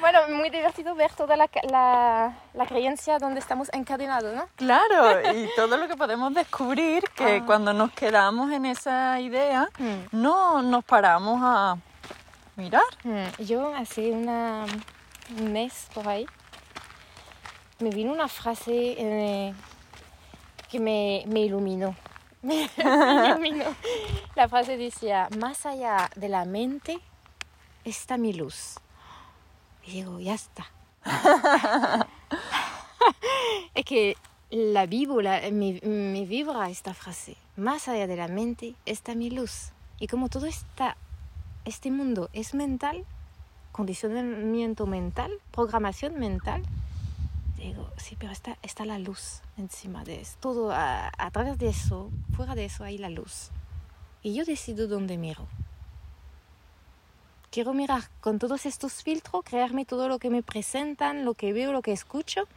Bueno, muy divertido ver toda la, la, la creencia donde estamos encadenados, ¿no? Claro, y todo lo que podemos descubrir que Ah. cuando nos quedamos en esa idea, Mm. no nos paramos a, mirar. Mm, Yo hace una, un mes por ahí me vino una frase eh, que me, me iluminó. Me iluminó. La frase decía, más allá de la mente está mi luz. Y digo, ya está. es que la vivo, la- me, me vibra esta frase. Más allá de la mente está mi luz. Y como todo está, este mundo es mental, condicionamiento mental, programación mental, digo, sí, pero está, está la luz encima de eso. Todo a, a través de eso, fuera de eso hay la luz. Y yo decido dónde miro. Quiero mirar con todos estos filtros, crearme todo lo que me presentan, lo que veo, lo que escucho,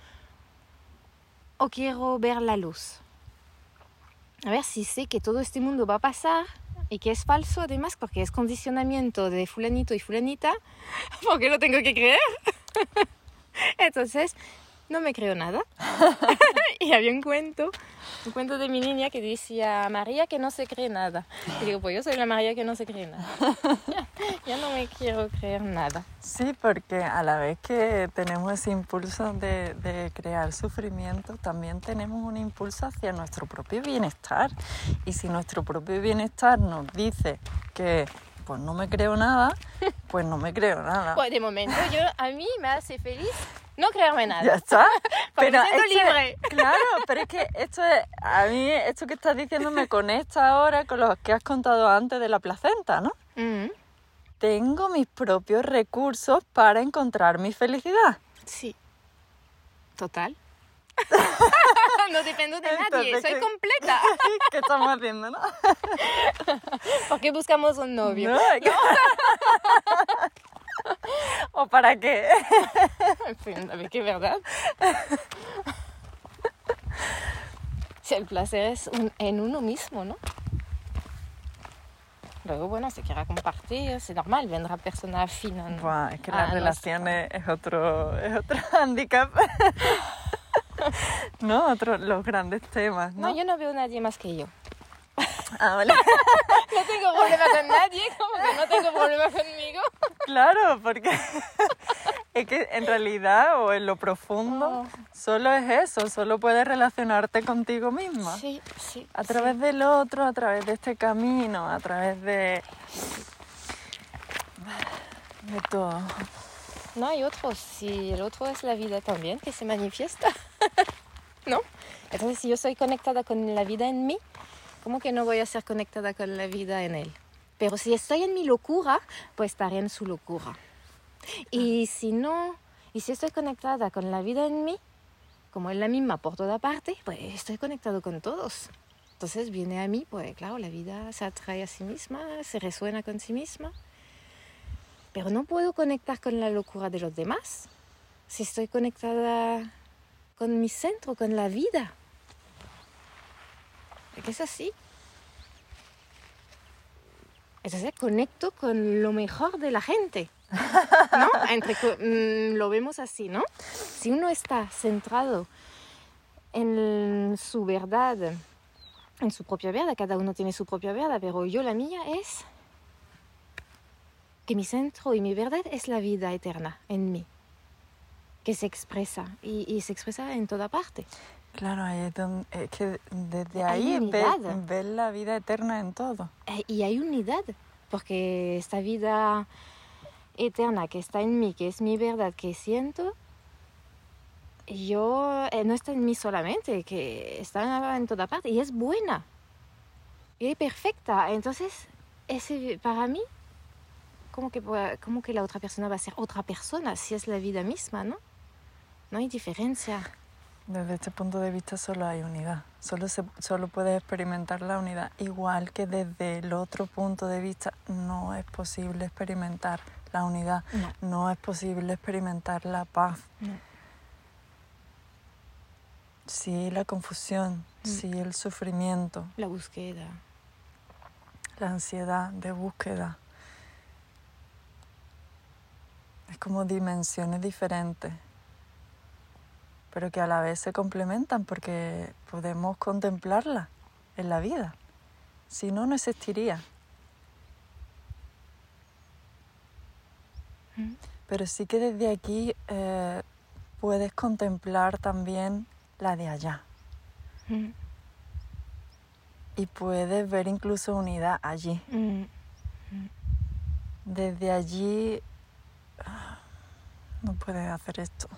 o quiero ver la luz. A ver si sé que todo este mundo va a pasar y que es falso además porque es condicionamiento de fulanito y fulanita, porque lo tengo que creer. Entonces, no me creo nada. y había un cuento, un cuento de mi niña que decía María que no se cree nada. Y digo, pues yo soy la María que no se cree nada. ya, ya no me quiero creer nada. Sí, porque a la vez que tenemos ese impulso de, de crear sufrimiento, también tenemos un impulso hacia nuestro propio bienestar. Y si nuestro propio bienestar nos dice que pues no me creo nada, pues no me creo nada. Pues de momento yo a mí me hace feliz no creerme nada. Ya está. Porque me siento libre. claro, pero es que esto es, a mí esto que estás diciendo me conecta ahora con lo que has contado antes de la placenta, ¿no? Mm, Tengo mis propios recursos para encontrar mi felicidad. sí. Total. no dependo de nadie, soy ¿qué? completa. ¿Qué estamos haciendo, no? ¿Por qué buscamos un novio? No, que- ¿O para qué? En fin, a ver, qué verdad. Si el placer es un- en uno mismo, ¿no? Luego, bueno, si quiera compartir, es normal, vendrá persona afina. ¿no? Buah, es que a las nuestro- relaciones es otro, es otro handicap. no, otro, los grandes temas, ¿no? No, yo no veo a nadie más que yo. Ah, vale. No tengo problema con nadie, como que no tengo problema conmigo. Claro, porque es que en realidad o en lo profundo Oh. solo es eso, solo puedes relacionarte contigo misma. Sí, sí. A través del otro, a través de este camino, a través de... de todo. No hay otro, si el otro es la vida también que se manifiesta. ¿No? Entonces, si yo soy conectada con la vida en mí, ¿cómo que no voy a ser conectada con la vida en él? Pero si estoy en mi locura, pues estaré en su locura. Y si no, y si estoy conectada con la vida en mí, como es la misma por toda parte, pues estoy conectado con todos. Entonces viene a mí, pues claro, la vida se atrae a sí misma, se resuena con sí misma. Pero no puedo conectar con la locura de los demás si estoy conectada con mi centro, con la vida. Es que es así. Entonces conecto con lo mejor de la gente. ¿No? Entre, mm, lo vemos así, ¿no? Si uno está centrado en su verdad, en su propia verdad, cada uno tiene su propia verdad, pero yo la mía es que mi centro y mi verdad es la vida eterna en mí, que se expresa y, y se expresa en toda parte. Claro, ahí es, donde, es que desde Hay ahí ves, la vida eterna en todo. Eh, Y hay unidad, porque esta vida eterna que está en mí, que es mi verdad, que siento, yo eh, no está en mí solamente, que está en toda parte y es buena y es perfecta. Entonces, ese, para mí, ¿cómo que, cómo que la otra persona va a ser otra persona si es la vida misma, no? No hay diferencia. Desde este punto de vista solo hay unidad, solo, se, solo puedes experimentar la unidad, igual que desde el otro punto de vista no es posible experimentar la unidad, No. no es posible experimentar la paz. No. Sí la confusión, Mm. sí el sufrimiento, La búsqueda. la ansiedad de búsqueda. Es como dimensiones diferentes, pero que a la vez se complementan porque podemos contemplarla en la vida. Si no, no existiría. Pero sí que desde aquí eh, puedes contemplar también la de allá. Y puedes ver incluso unidad allí. Desde allí ah, no puedes hacer esto.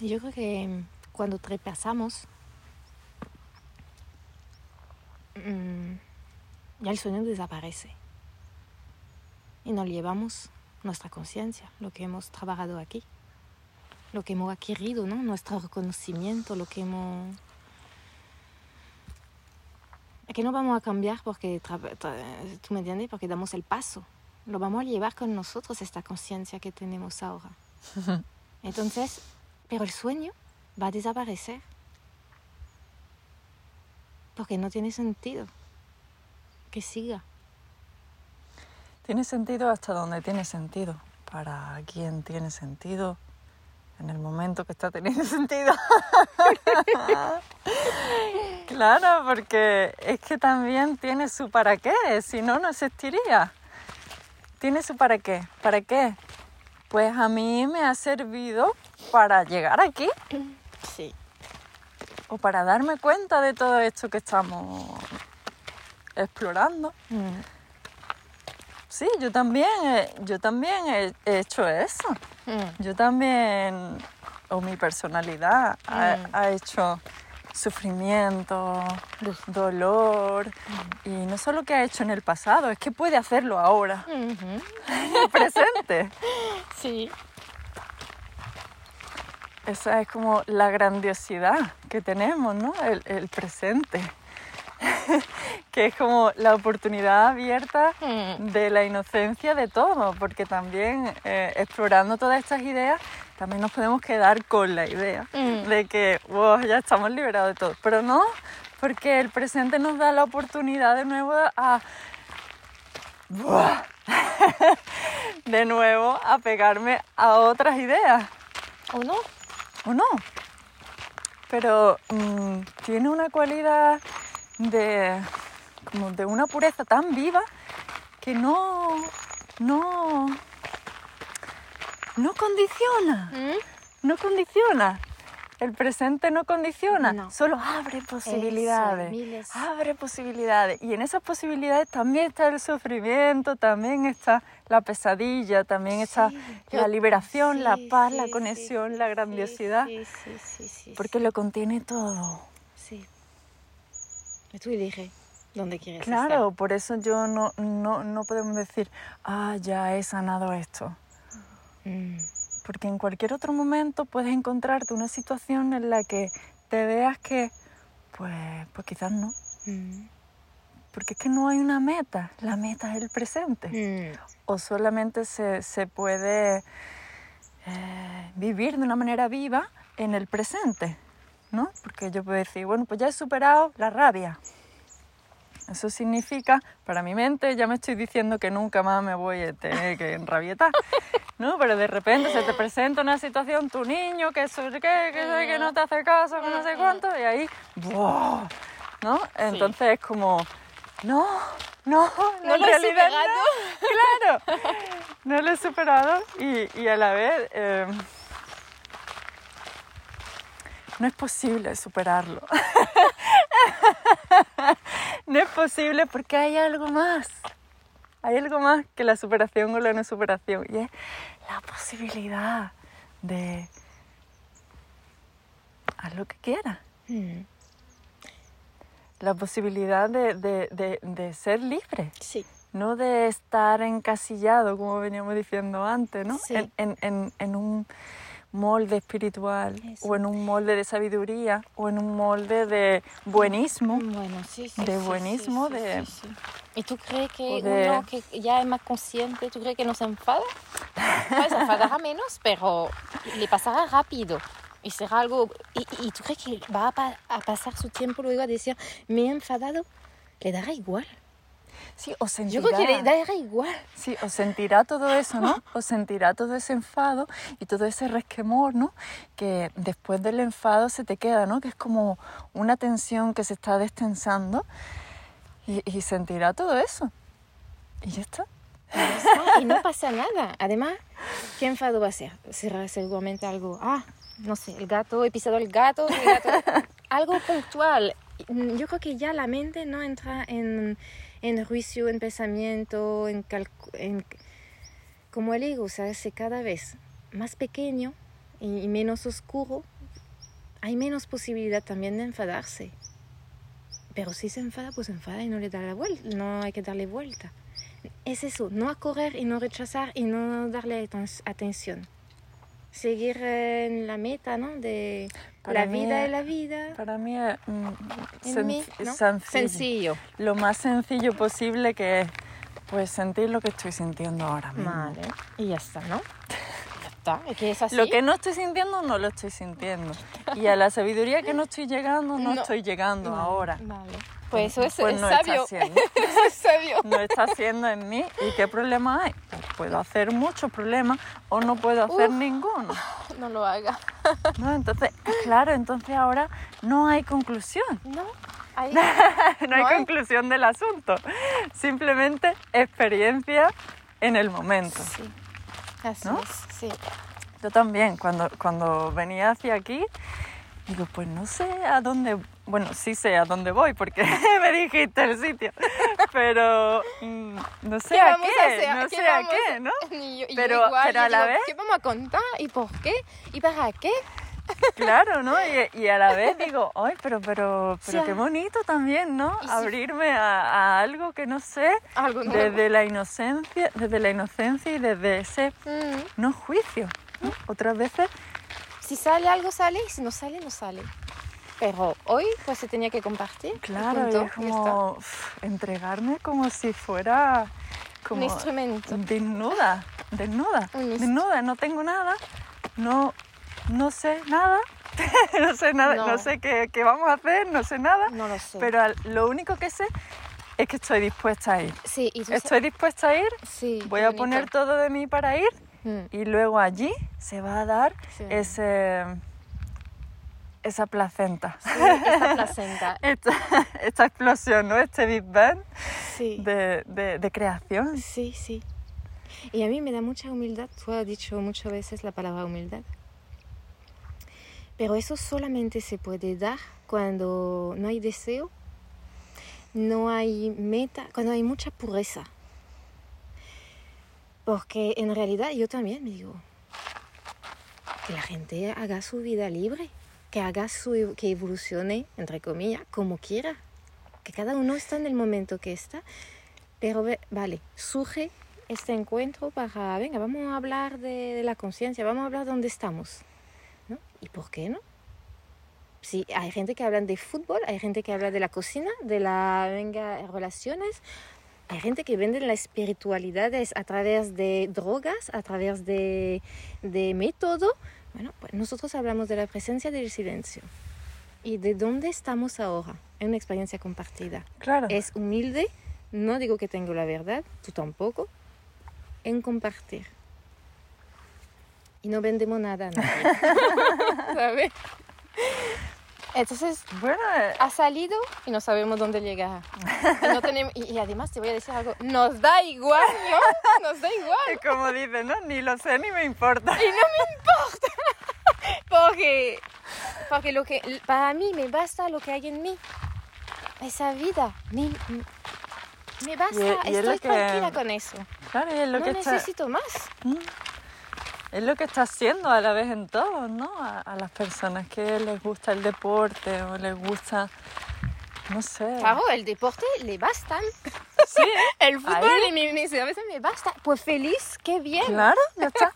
Yo creo que cuando trepasamos, mm, ya el sueño desaparece. Y nos llevamos nuestra conciencia, lo que hemos trabajado aquí, lo que hemos adquirido, ¿no? nuestro reconocimiento, lo que hemos... Que no vamos a cambiar porque, tú me entiendes, porque damos el paso. Lo vamos a llevar con nosotros, esta conciencia que tenemos ahora. Entonces, pero el sueño va a desaparecer. Porque no tiene sentido que siga. Tiene sentido hasta donde tiene sentido. Para quien tiene sentido en el momento que está teniendo sentido. claro, porque es que también tiene su para qué, si no, no existiría. Tiene su para qué. ¿Para qué? Pues a mí me ha servido para llegar aquí. Sí. O para darme cuenta de todo esto que estamos explorando. Mm. Sí, yo también, yo también he, hecho eso. Mm. Yo también, o mi personalidad ha, Mm. hecho sufrimiento, dolor. Y no solo que ha hecho en el pasado, es que puede hacerlo ahora, en el presente. Sí. Esa es como la grandiosidad que tenemos, ¿no? El, el presente. que es como la oportunidad abierta Mm. de la inocencia de todo, porque también eh, explorando todas estas ideas, también nos podemos quedar con la idea Mm. de que wow, ya estamos liberados de todo. Pero no, porque el presente nos da la oportunidad de nuevo a. De nuevo a pegarme a otras ideas. ¿O no? ¿O no? Pero mm, tiene una cualidad de, como de una pureza tan viva que no, no, no condiciona, Mm. no condiciona. El presente no condiciona, No. solo abre posibilidades, abre posibilidades. Y en esas posibilidades también está el sufrimiento, también está la pesadilla, también está la liberación, la paz, sí, la conexión, la grandiosidad, Sí, sí, sí, sí, porque lo contiene todo. Sí. Y tú eliges dónde quieres Claro, por eso yo no, no, no podemos decir, ah, ya he sanado esto. Mm. Porque en cualquier otro momento puedes encontrarte una situación en la que te veas que, pues, pues quizás no. Mm. Porque es que no hay una meta, la meta es el presente. Mm. O solamente se, se puede eh, vivir de una manera viva en el presente, ¿no? Porque yo puedo decir, bueno, pues ya he superado la rabia. Eso significa, para mi mente, ya me estoy diciendo que nunca más me voy a tener que enrabietar, ¿no? Pero de repente se te presenta una situación, tu niño, que, que, que, que no te hace caso, que no sé cuánto, y ahí, ¡buah! ¿no? Entonces es como, no, no, No en lo he superado. no, claro, no lo he superado y, y a la vez eh, no es posible superarlo. no es posible porque hay algo más. Hay algo más que la superación o la no superación y es la posibilidad de haz lo que quieras. Mm. La posibilidad de, de- de- de ser libre. Sí. no de estar encasillado, como veníamos diciendo antes, ¿no? Sí. En, en- en- en un molde espiritual Eso. o en un molde de sabiduría o en un molde de buenismo. Bueno, sí, sí. De sí, buenismo, sí, de-. ¿Y tú crees que de- uno que ya es más consciente, tú crees que no se enfada? Pues se enfadará menos, pero le pasará rápido. Y será algo... ¿Y, y tú crees que va a, pa- a pasar su tiempo luego a decir, me he enfadado? Le dará igual. Sí, o sentirá... Yo creo que le da igual. Sí, o sentirá todo eso, ¿no? O sentirá todo ese enfado y todo ese resquemor, ¿no? Que después del enfado se te queda, ¿no? Que es como una tensión que se está destensando y, y sentirá todo eso. Y ya está. Y no pasa nada. Además, ¿qué enfado va a ser? Será seguramente algo, ah, no sé, el gato, he pisado el gato, el gato. algo puntual. Yo creo que ya la mente no entra en, en juicio, en pensamiento, en, en como el ego se hace cada vez más pequeño y, menos oscuro, hay menos posibilidad también de enfadarse. Pero si se enfada, pues enfada y no le da la vuelta, no hay que darle vuelta. Es eso, no correr y no rechazar y no darle atención. Seguir en la meta, ¿no? De Para la mí vida y la vida. Para mí es mm, En sen- mí, ¿no? sencillo. Sencillo. Lo más sencillo posible que es pues sentir lo que estoy sintiendo ahora mismo. Vale. Y ya está, ¿no? Ya está. Es que es así. Lo que no estoy sintiendo, no lo estoy sintiendo. Y a la sabiduría que no estoy llegando, no, No. estoy llegando Vale, ahora. Vale. Pues eso es, Pues es no está sabio. haciendo. Eso es sabio. No está haciendo en mí. ¿Y qué problema hay? Pues puedo hacer muchos problemas o no puedo hacer Uf. ninguno. No lo haga. ¿no? Entonces, claro, entonces ahora no hay conclusión. No. Hay No hay. conclusión del asunto. Simplemente experiencia en el momento. Sí. Así ¿No? es. Sí. Yo también, cuando, cuando venía hacia aquí, digo, pues no sé a dónde, bueno, sí sé a dónde voy, porque me dijiste el sitio, pero mm, no sé ¿Qué a qué, a hacer? no ¿Qué sé a qué, ¿no? Yo- Pero- igual, pero a la digo, vez- ¿Qué vamos a contar? ¿Y por qué? ¿Y para qué? Claro, ¿no? Y, y a la vez digo, ay, pero, pero, pero Sí, qué bonito también, ¿no? Abrirme a, a algo que no sé, desde la inocencia, desde la inocencia y desde ese Mm. no juicio. ¿no? Otras veces Si sale algo, sale. Y si no sale, no sale. Pero hoy, pues se tenía que compartir. Claro, y como entregarme como si fuera como Un instrumento. desnuda, desnuda, desnuda, no tengo nada, no, no sé nada, no sé nada, no, No. sé qué, qué vamos a hacer, no sé nada, No lo sé. pero lo único que sé es que estoy dispuesta a ir. sí, y Estoy dispuesta a ir, sí, voy a bonito. poner todo de mí para ir Mm. y luego allí se va a dar Sí. ese, esa placenta. Sí, esta placenta. esta, esta explosión, ¿no? Este Big Bang Sí. de, de- de creación. Sí, sí. Y a mí me da mucha humildad. Tú has dicho muchas veces la palabra humildad. Pero eso solamente se puede dar cuando no hay deseo, no hay meta, cuando hay mucha pureza. Porque en realidad yo también me digo que la gente haga su vida libre, que haga su que evolucione entre comillas como quiera, que cada uno está en el momento que está. Pero vale, surge este encuentro para, venga, vamos a hablar de, la conciencia, vamos a hablar de dónde estamos. ¿no? ¿Y por qué no? Sí, hay gente que habla de fútbol, hay gente que habla de la cocina, de la, venga, relaciones. Hay gente que vende la espiritualidad es a través de drogas, a través de, de método. Bueno, pues nosotros hablamos de la presencia del silencio. ¿Y de dónde estamos ahora? En una experiencia compartida Claro. es humilde, no digo que tengo la verdad, tú tampoco, en compartir. Y no vendemos nada a nadie. ¿Sabes? Entonces, Bueno, ha salido y no sabemos dónde llegar. Y, no tenemos, y, y además te voy a decir algo, nos da igual, ¿no? Nos da igual. como dice, ¿no? Ni lo sé ni me importa. Y no me importa. Porque, porque lo que, para mí me basta lo que hay en mí. Esa vida. Me, me basta. Y- y es Estoy que- tranquila con eso. Claro, y es lo no que está, necesito más. Mm. Es lo que está haciendo a la vez en todos, ¿no? A, a las personas que les gusta el deporte o les gusta, no sé. Claro, el deporte le bastan. Sí, El fútbol y mi, mi- a veces me basta. Pues feliz, qué bien. claro, ya está.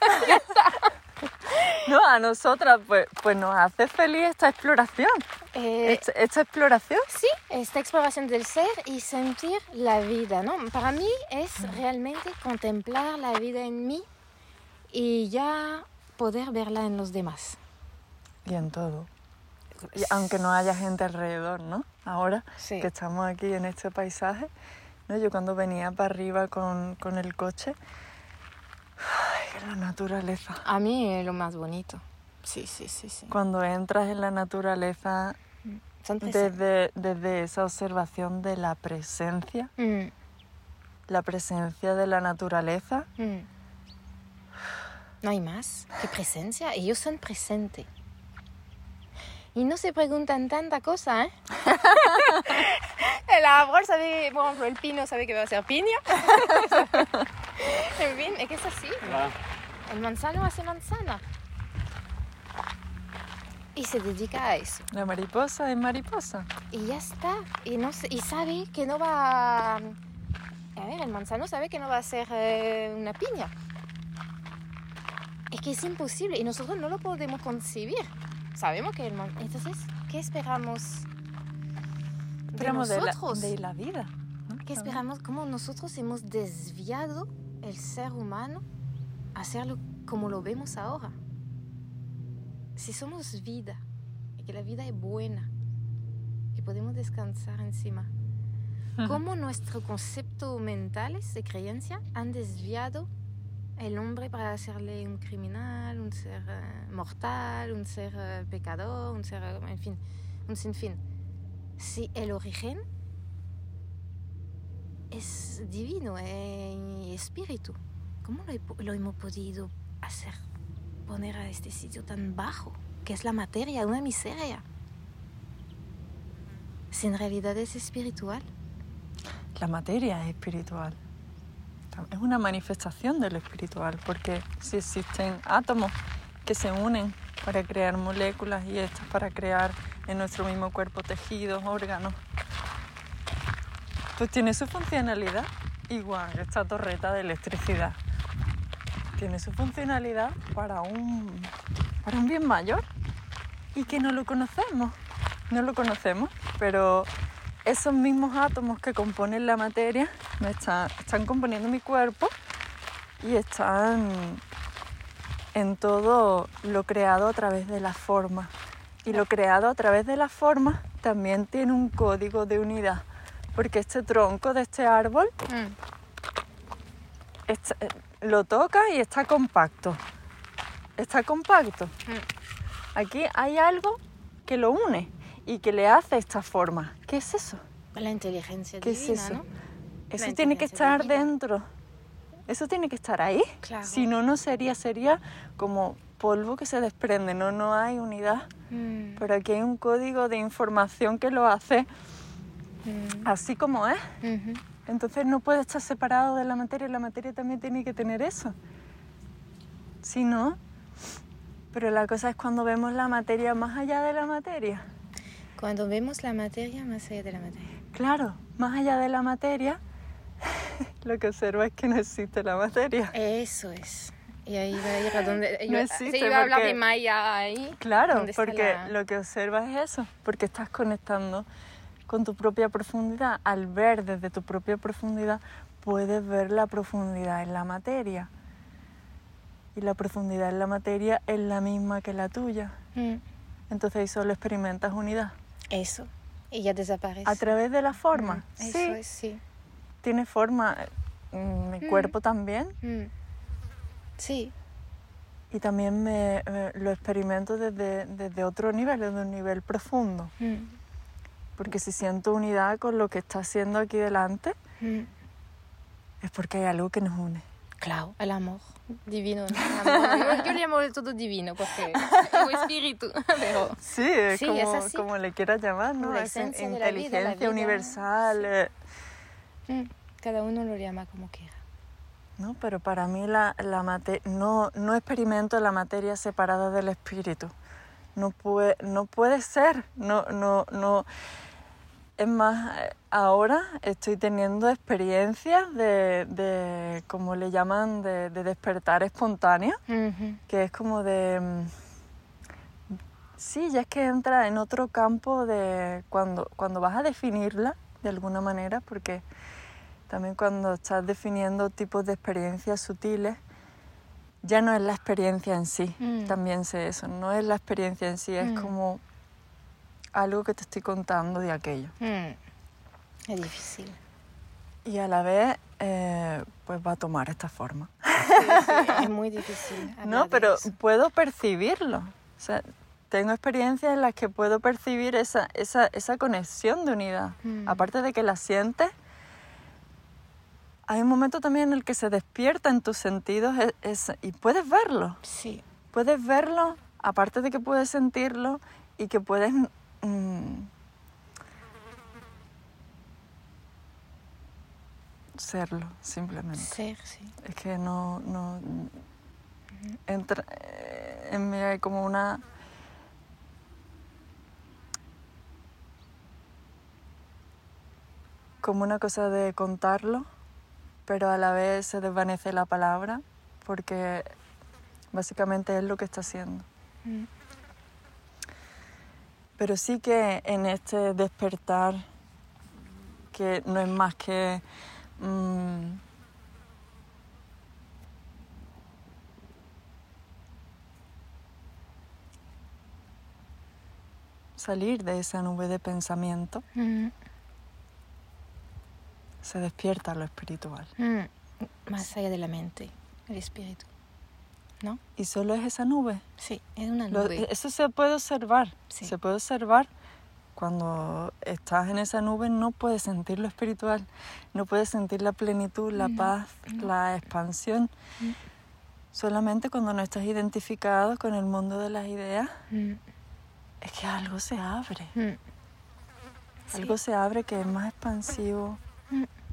No, a nosotras pues, pues nos hace feliz esta exploración, Eh, esta, esta exploración. sí, esta exploración del ser y sentir la vida, ¿no? Para mí es realmente contemplar la vida en mí y ya poder verla en los demás. Y en todo. Y aunque no haya gente alrededor, ¿no? Ahora Sí. que estamos aquí en este paisaje, ¿no? Yo cuando venía para arriba con, con el coche, ay, la naturaleza. A mí es lo más bonito. Sí, sí, sí, sí. Cuando entras en la naturaleza, desde, desde esa observación de la presencia, Mm, la presencia de la naturaleza, mm. No hay más que presencia. Ellos son presentes. Y no se preguntan tanta cosa, ¿eh? el árbol sabe, por ejemplo, el pino sabe que va a ser piña. en fin, es que es así. El manzano hace manzana. Y se dedica a eso. la mariposa es mariposa. Y ya está. Y, no, y sabe que no va... A a ver, el manzano sabe que no va a ser eh, una piña. Es que es imposible y nosotros no lo podemos concebir. Sabemos que el man- Entonces, ¿qué esperamos de Esperamos de la, nosotros? de la vida. ¿no? ¿Qué esperamos? ¿Cómo nosotros hemos desviado el ser humano a hacerlo como lo vemos ahora? Si somos vida, y que la vida es buena, que podemos descansar encima, ¿cómo nuestros conceptos mentales de creencia han desviado el hombre para hacerle un criminal, un ser eh, mortal, un ser eh, pecador, un ser, eh, en fin, un sinfín? Si el origen es divino, es espíritu. ¿Cómo lo, lo hemos podido hacer? Poner a este sitio tan bajo, que es la materia, una miseria. Si en realidad es espiritual. La materia es espiritual. Es una manifestación de lo espiritual, porque si existen átomos que se unen para crear moléculas y estas para crear en nuestro mismo cuerpo tejidos, órganos, pues tiene su funcionalidad, igual esta torreta de electricidad. Tiene su funcionalidad para un, para un bien mayor y que no lo conocemos. No lo conocemos, pero esos mismos átomos que componen la materia me están, están componiendo mi cuerpo y están en todo lo creado a través de la forma. Y lo creado a través de la forma también tiene un código de unidad, porque este tronco de este árbol está- eh, lo toca y está compacto. Está compacto. Aquí hay algo que lo une y que le hace esta forma. ¿Qué es eso? La inteligencia ¿Qué es divina, eso? ¿no? Eso La tiene que estar divina. dentro. Eso tiene que estar ahí. Claro. Si no, no sería, sería como polvo que se desprende, no, no hay unidad. Mm, Pero aquí hay un código de información que lo hace mm, así como es. Entonces no puede estar separado de la materia, la materia también tiene que tener eso. Si no, pero la cosa es cuando vemos la materia más allá de la materia. Cuando vemos la materia más allá de la materia. Claro, más allá de la materia, lo que observa es que no existe la materia. Eso es. Y ahí va a ir a donde... No yo- existe se iba a hablar porque- de Maya ahí. Claro, ¿Dónde está porque la- lo que observas es eso, porque estás conectando con tu propia profundidad. Al ver desde tu propia profundidad, puedes ver la profundidad en la materia. Y la profundidad en la materia es la misma que la tuya. Mm, Entonces ahí solo experimentas unidad. Eso. Y ya desaparece. A través de la forma. Mm, sí, Eso es, sí. tiene forma. mm, Mi Mm. cuerpo también. Mm. Sí. Y también me, me- lo experimento desde, desde otro nivel, desde un nivel profundo. Porque si siento unidad con lo que está haciendo aquí delante, es porque hay algo que nos une. Claro, el amor divino. Yo, yo le llamo de todo divino porque es espíritu. Pero Sí, es, Sí, como, es así. como le quieras llamar, ¿no? La Es de la inteligencia vida, universal, cada uno lo llama como quiera. ¿no? Pero para mí la, la mate- no, no experimento la materia separada del espíritu. No puede, no puede ser. No, no, no. Es más, ahora estoy teniendo experiencias de, de como le llaman, de, de despertar espontáneo. Que es como de... Sí, ya es que entra en otro campo de cuando, cuando vas a definirla de alguna manera, porque también cuando estás definiendo tipos de experiencias sutiles, ya no es la experiencia en sí, Mm. también sé eso, no es la experiencia en sí, es Mm. como algo que te estoy contando de aquello. Mm. Es difícil. y a la vez eh, pues va a tomar esta forma. es muy difícil. No, pero puedo percibirlo. O sea, tengo experiencias en las que puedo percibir esa, esa, esa conexión de unidad. Mm. Aparte de que la sientes, hay un momento también en el que se despierta en tus sentidos e- es- y puedes verlo. Sí. Puedes verlo, aparte de que puedes sentirlo y que puedes mm, serlo, simplemente. Ser, sí. Es que no, no entra eh, en mí hay como una como una cosa de contarlo, pero a la vez se desvanece la palabra porque básicamente es lo que está haciendo. Mm. Pero sí que en este despertar, que no es más que mm, salir de esa nube de pensamiento, Mm. se despierta lo espiritual. Mm. Más allá de la mente, el espíritu. ¿No? Y solo es esa nube. Sí, es una Lo- nube. eso se puede observar. Sí. Se puede observar cuando estás en esa nube, no puedes sentir lo espiritual, no puedes sentir la plenitud, la No, paz, no. la expansión. Mm. Solamente cuando no estás identificado con el mundo de las ideas, Mm. es que algo se abre. Mm. Sí. Algo se abre que es más expansivo,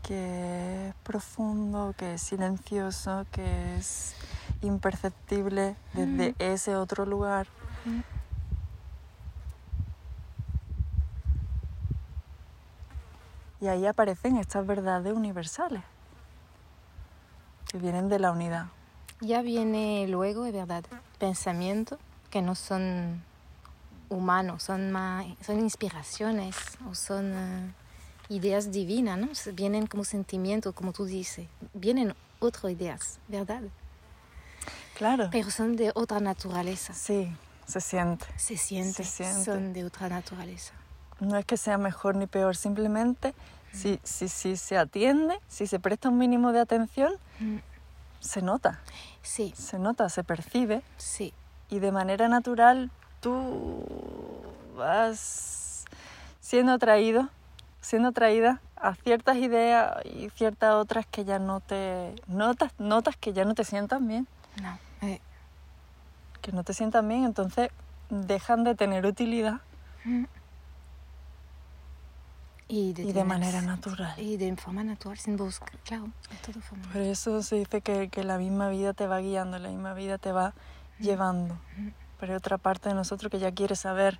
que es profundo, que es silencioso, que es imperceptible desde Mm. ese otro lugar. Mm. Y ahí aparecen estas verdades universales que vienen de la unidad. Ya viene luego, es verdad, pensamientos que no son humanos, son, más, son inspiraciones o son eh, ideas divinas, ¿no? Vienen como sentimientos, como tú dices, vienen otras ideas, ¿verdad? Claro. Pero son de otra naturaleza. Sí, se siente. Se siente, Se siente. son de otra naturaleza. No es que sea mejor ni peor, simplemente si, si, si se atiende, si se presta un mínimo de atención, Mm. se nota, Sí, se nota, se percibe sí, y de manera natural tú vas siendo atraído, siendo atraída a ciertas ideas y ciertas otras que ya no te notas, notas que ya no te sientan bien, no. Que no te sientan bien, entonces dejan de tener utilidad. Y de, y de tener- manera natural. Y de forma natural, sin buscar, claro, de toda forma. Por eso se dice que, que la misma vida te va guiando, la misma vida te va llevando. Pero hay otra parte de nosotros que ya quiere saber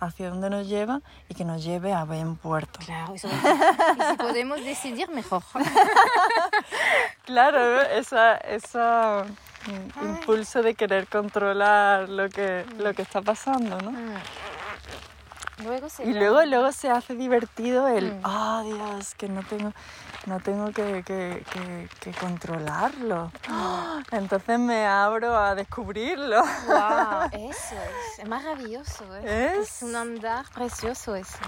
hacia dónde nos lleva y que nos lleve a buen puerto. Claro, todo- y si podemos decidir mejor. Claro, esa, esa mm, impulso de querer controlar lo que, lo que está pasando, ¿no? Mm. Luego se Y luego, luego se hace divertido el, Mm. oh Dios, que no tengo, no tengo que, que- que- que controlarlo. Entonces me abro a descubrirlo. Wow, eso es, es maravilloso. ¿eh? Es- Es un andar precioso eso.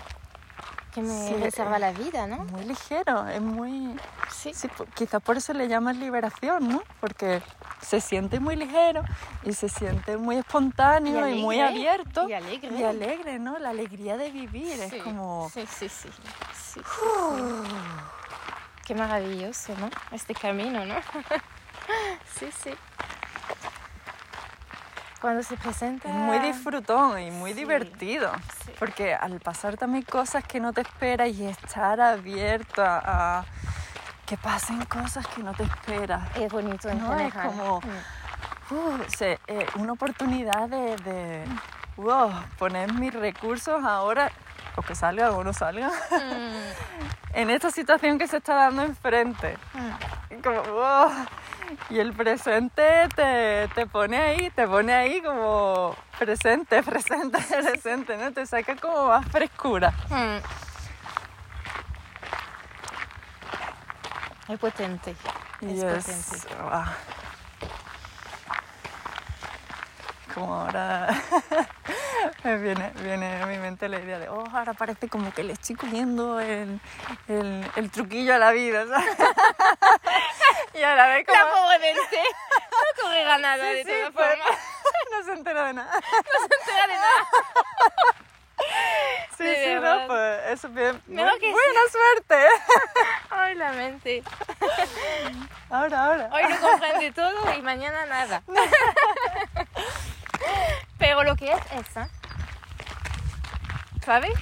Que me Sí, reserva la vida, ¿no? Muy ligero, es muy... Sí. Sí, quizás por eso le llaman liberación, ¿no? Porque se siente muy ligero y se siente muy espontáneo y, muy abierto. y alegre. Y alegre, ¿no? La alegría de vivir Sí, es como... Sí, sí, sí. sí, sí, sí. Qué maravilloso, ¿no? Este camino, ¿no? sí, sí. Cuando se presenta... Es muy disfrutón y muy Sí, divertido. sí. Porque al pasar también cosas que no te esperas y estar abierto a, a que pasen cosas que no te esperas. Es bonito en No, es como- Mm. Uh, se- eh, una oportunidad de, de, wow, poner mis recursos ahora, o que salgan o no salgan, Mm, en esta situación que se está dando enfrente. mm. Y Como, wow. Y el presente te, te pone ahí, te pone ahí como presente, presente, presente, ¿no? Te saca como más frescura. Mm. Es potente. Es potente. wow. Como ahora Me viene, viene a mi mente la idea de, oh, ahora parece como que le estoy comiendo el, el, el truquillo a la vida, ¿sabes? y a la vez como... La pobre mente no correrá nada de Sí, todas pues, formas. no se entera de nada. No se entera de nada. Sí, sí, no, pues eso bien. Mejor Bu- que sí. buena suerte. Ay, la mente. Ahora, ahora. Hoy no comprende todo y mañana nada. Pero lo que es esa, ¿sabes?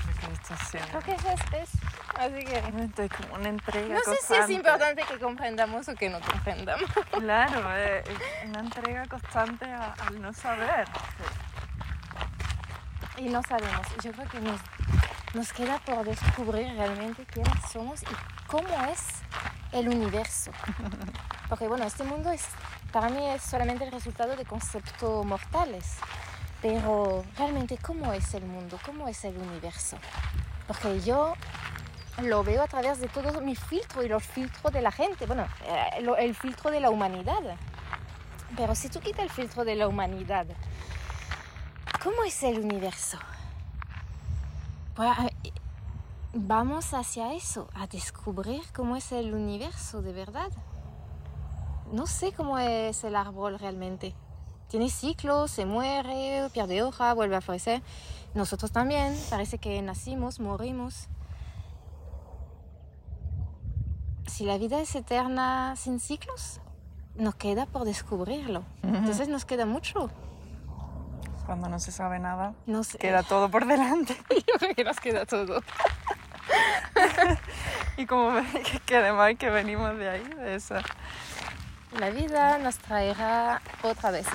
Lo que es es. Así que Realmente es como una entrega no sé si es importante que comprendamos o que no comprendamos. Claro, es es una entrega constante a- al no saber. Y no sabemos. Yo creo que nos, nos queda por descubrir realmente quiénes somos y cómo es el universo. Porque bueno, este mundo es, para mí es solamente el resultado de conceptos mortales. Pero realmente, ¿cómo es el mundo? ¿Cómo es el universo? Porque yo lo veo a través de todo mi filtro y los filtros de la gente. Bueno, eh, el filtro de la humanidad. Pero si tú quitas el filtro de la humanidad, ¿Cómo es el universo? Pues, vamos hacia eso, a descubrir cómo es el universo de verdad. No sé cómo es el árbol realmente. Tiene ciclos, se muere, pierde hoja, vuelve a florecer. Nosotros también, parece que nacimos, morimos. Si la vida es eterna sin ciclos, nos queda por descubrirlo. Entonces nos queda mucho. Cuando no se sabe nada, No sé. queda todo por delante. Yo creo que nos queda todo. Y como ve- que, además que venimos de ahí, de esa. La vida nos traerá otra vez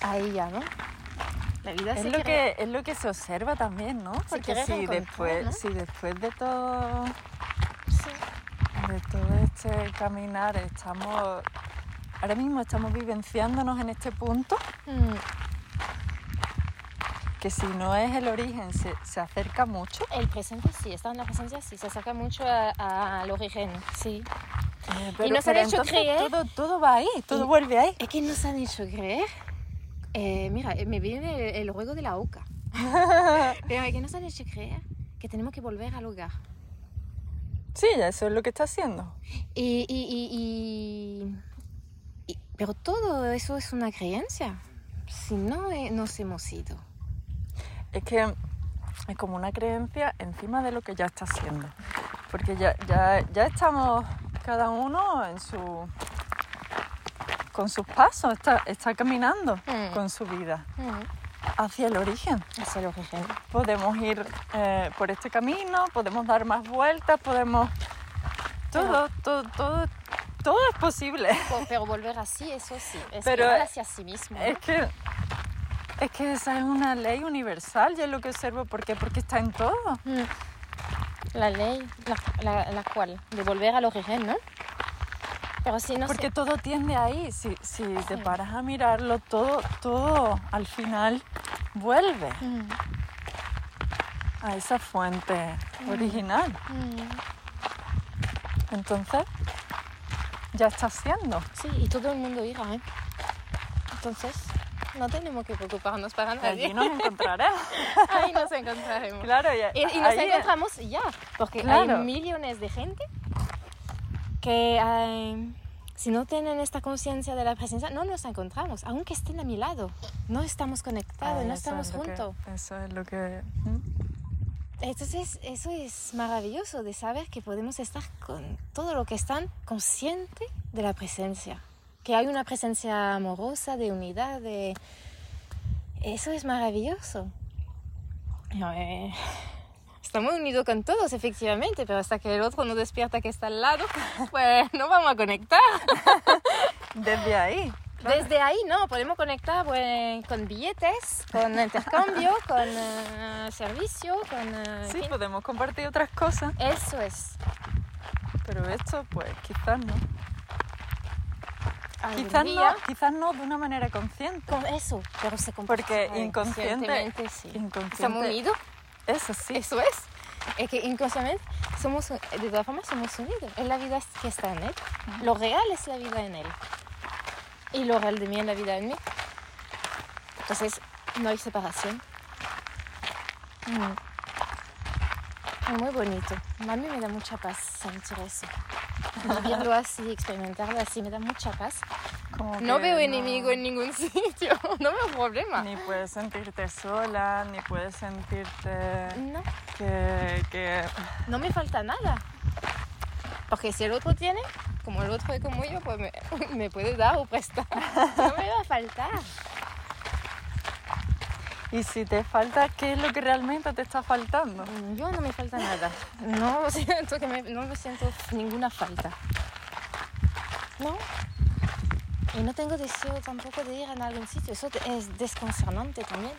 a ella, ¿no? La vida Es se lo, quiere- que, es lo que se observa también, ¿no? Porque si después, ¿no? si después de todo, Sí. de todo este caminar estamos, ahora mismo estamos vivenciándonos en este punto, Mm, que si no es el origen, se, se acerca mucho. El presente sí, está en la presencia sí, se acerca mucho al origen, sí. Eh, nos han hecho creer- Todo, todo va ahí, todo Y- vuelve ahí. Es que nos han hecho creer. eh, mira, me viene el, el ruego de la oca. Pero es que nos han hecho creer que tenemos que volver al hogar. Sí, eso es lo que está haciendo. Y, y- y- y- y- pero todo eso es una creencia. Si no, eh, nos hemos ido. Es que es como una creencia encima de lo que ya está haciendo. Porque ya, ya, ya estamos cada uno en su con sus pasos, está, está caminando Mm. con su vida Mm, hacia el origen. Es el origen. Podemos ir eh, por este camino, podemos dar más vueltas, podemos... Todo, todo, todo, todo es posible. Pero, volver así, eso sí. Es Pero, hacia sí mismo. ¿no? Es que, es que esa es una ley universal, yo es lo que observo. ¿Por qué? Porque está en todo. Mm. La ley, la, la, la cual, de volver al origen, ¿no? Pero si no Porque todo tiende ahí. Si, si te Sí. paras a mirarlo, todo, todo al final vuelve Mm, a esa fuente original. mm. Entonces, ya está haciendo. Sí, y todo el mundo irá, ¿eh? Entonces, no tenemos que preocuparnos para nadie. Allí nos encontraremos. Ahí nos encontraremos. claro, y, Y, y nos encontramos ya, porque Claro. hay millones de gente que eh, si no tienen esta conciencia de la presencia, no nos encontramos, aunque estén a mi lado. No estamos conectados, no es estamos que- juntos. eso es lo que... ¿Mm? Entonces, eso es maravilloso de saber que podemos estar con todo lo que están conscientes de la presencia. Que hay una presencia amorosa, de unidad, de... Eso es maravilloso. No, eh, Estamos unidos con todos, efectivamente, pero hasta que el otro no despierta que está al lado, pues no vamos a conectar. Desde ahí. claro. Desde ahí, no, podemos conectar pues, con billetes, con intercambio, con eh, servicio, con... en Sí, fin. podemos compartir otras cosas, Eso es. pero esto, pues, quizás no. Quizás no, día, quizás no de una manera consciente. Con eso, pero se comparte. Porque inconsciente, sí. inconsciente, Estamos unidos, eso sí. eso es. Es que inconscientemente somos, de todas formas, somos unidos. Es la vida que está en él. Lo real es la vida en él. Y lo real de mí es la vida en mí. Entonces, no hay separación. Mm. Es muy bonito. A mí me da mucha paz sentir eso. Vivirlo así, experimentarlo así, me da mucha paz. Como No veo no- enemigo en ningún sitio, no veo problema. Ni puedes sentirte sola, ni puedes sentirte No, que, que no me falta nada. Porque si el otro tiene, como el otro es como yo, pues me, me puede dar o prestar. No me va a faltar. Y si te falta, ¿qué es lo que realmente te está faltando? Yo no me falta nada. No siento que me, no me siento ninguna falta. No. Y no tengo deseo tampoco de ir a algún sitio. Eso es desconcernante también.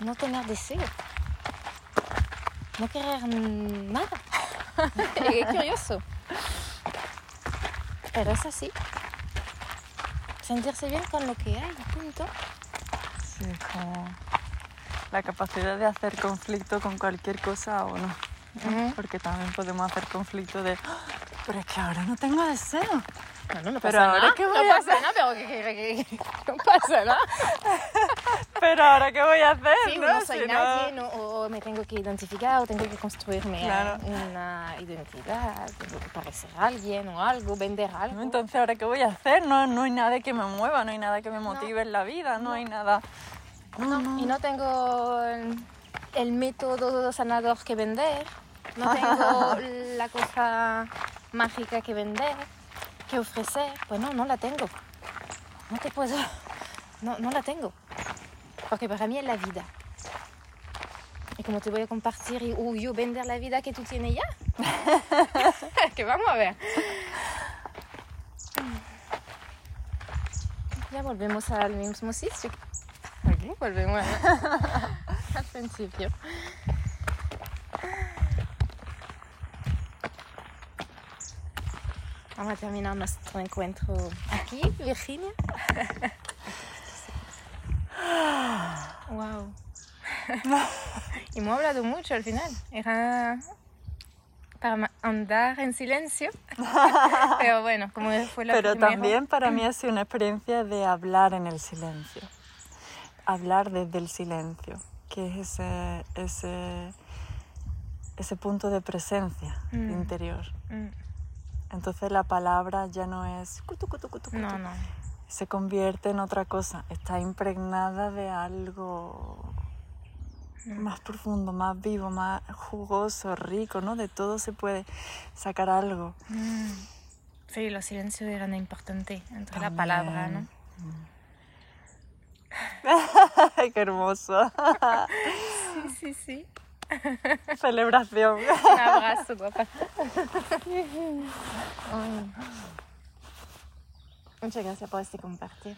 No tener deseo. No querer nada. es curioso. Pero es así. Sentirse bien con lo que hay, punto. Sí, como la capacidad de hacer conflicto con cualquier cosa o no. Ujú. Porque también podemos hacer conflicto de, "Ah, pero es que ahora no tengo deseo. Bueno, no Pero pasa ahora nada. qué no voy a pasa nada, pero que, que- que- no pasa nada. Pero ahora qué voy a hacer, Sí, ¿no? no soy Si no- nadie, no, o me tengo que identificar, o tengo que construirme Claro. una identidad, tengo que parecer a alguien o algo, vender algo. ¿no? Entonces, ¿ahora qué voy a hacer? No, no hay nada que me mueva, no hay nada que me motive en la vida, no, hay nada... No, no. Y no tengo el, el método sanador que vender, no tengo la cosa mágica que vender, que ofrecer. Pues no, no la tengo. No te puedo. No, no la tengo. Porque para mí es la vida. Y como te voy a compartir y yo vender la vida que tú tienes ya. que vamos a ver. Ya volvemos al mismo sitio. Aquí volvemos al principio. Vamos a terminar nuestro encuentro aquí, Virginia. wow. y hemos hablado mucho al final. Era para andar en silencio. Pero bueno, como fue la Pero primera- también para mí ha sido una experiencia de hablar en el silencio. Hablar desde el silencio, que es ese, ese, ese punto de presencia Mm. interior. Mm, Entonces la palabra ya no es cutu, cutu, cutu, No, no. se convierte en otra cosa, está impregnada de algo más profundo, más vivo, más jugoso, rico, ¿no? De todo se puede sacar algo. Mm. Sí, los silencios eran importantes entre la palabra, ¿no? Ay, qué hermoso. Sí, sí, sí. Celebración. Un abrazo, guapa. Muchas gracias por este compartir.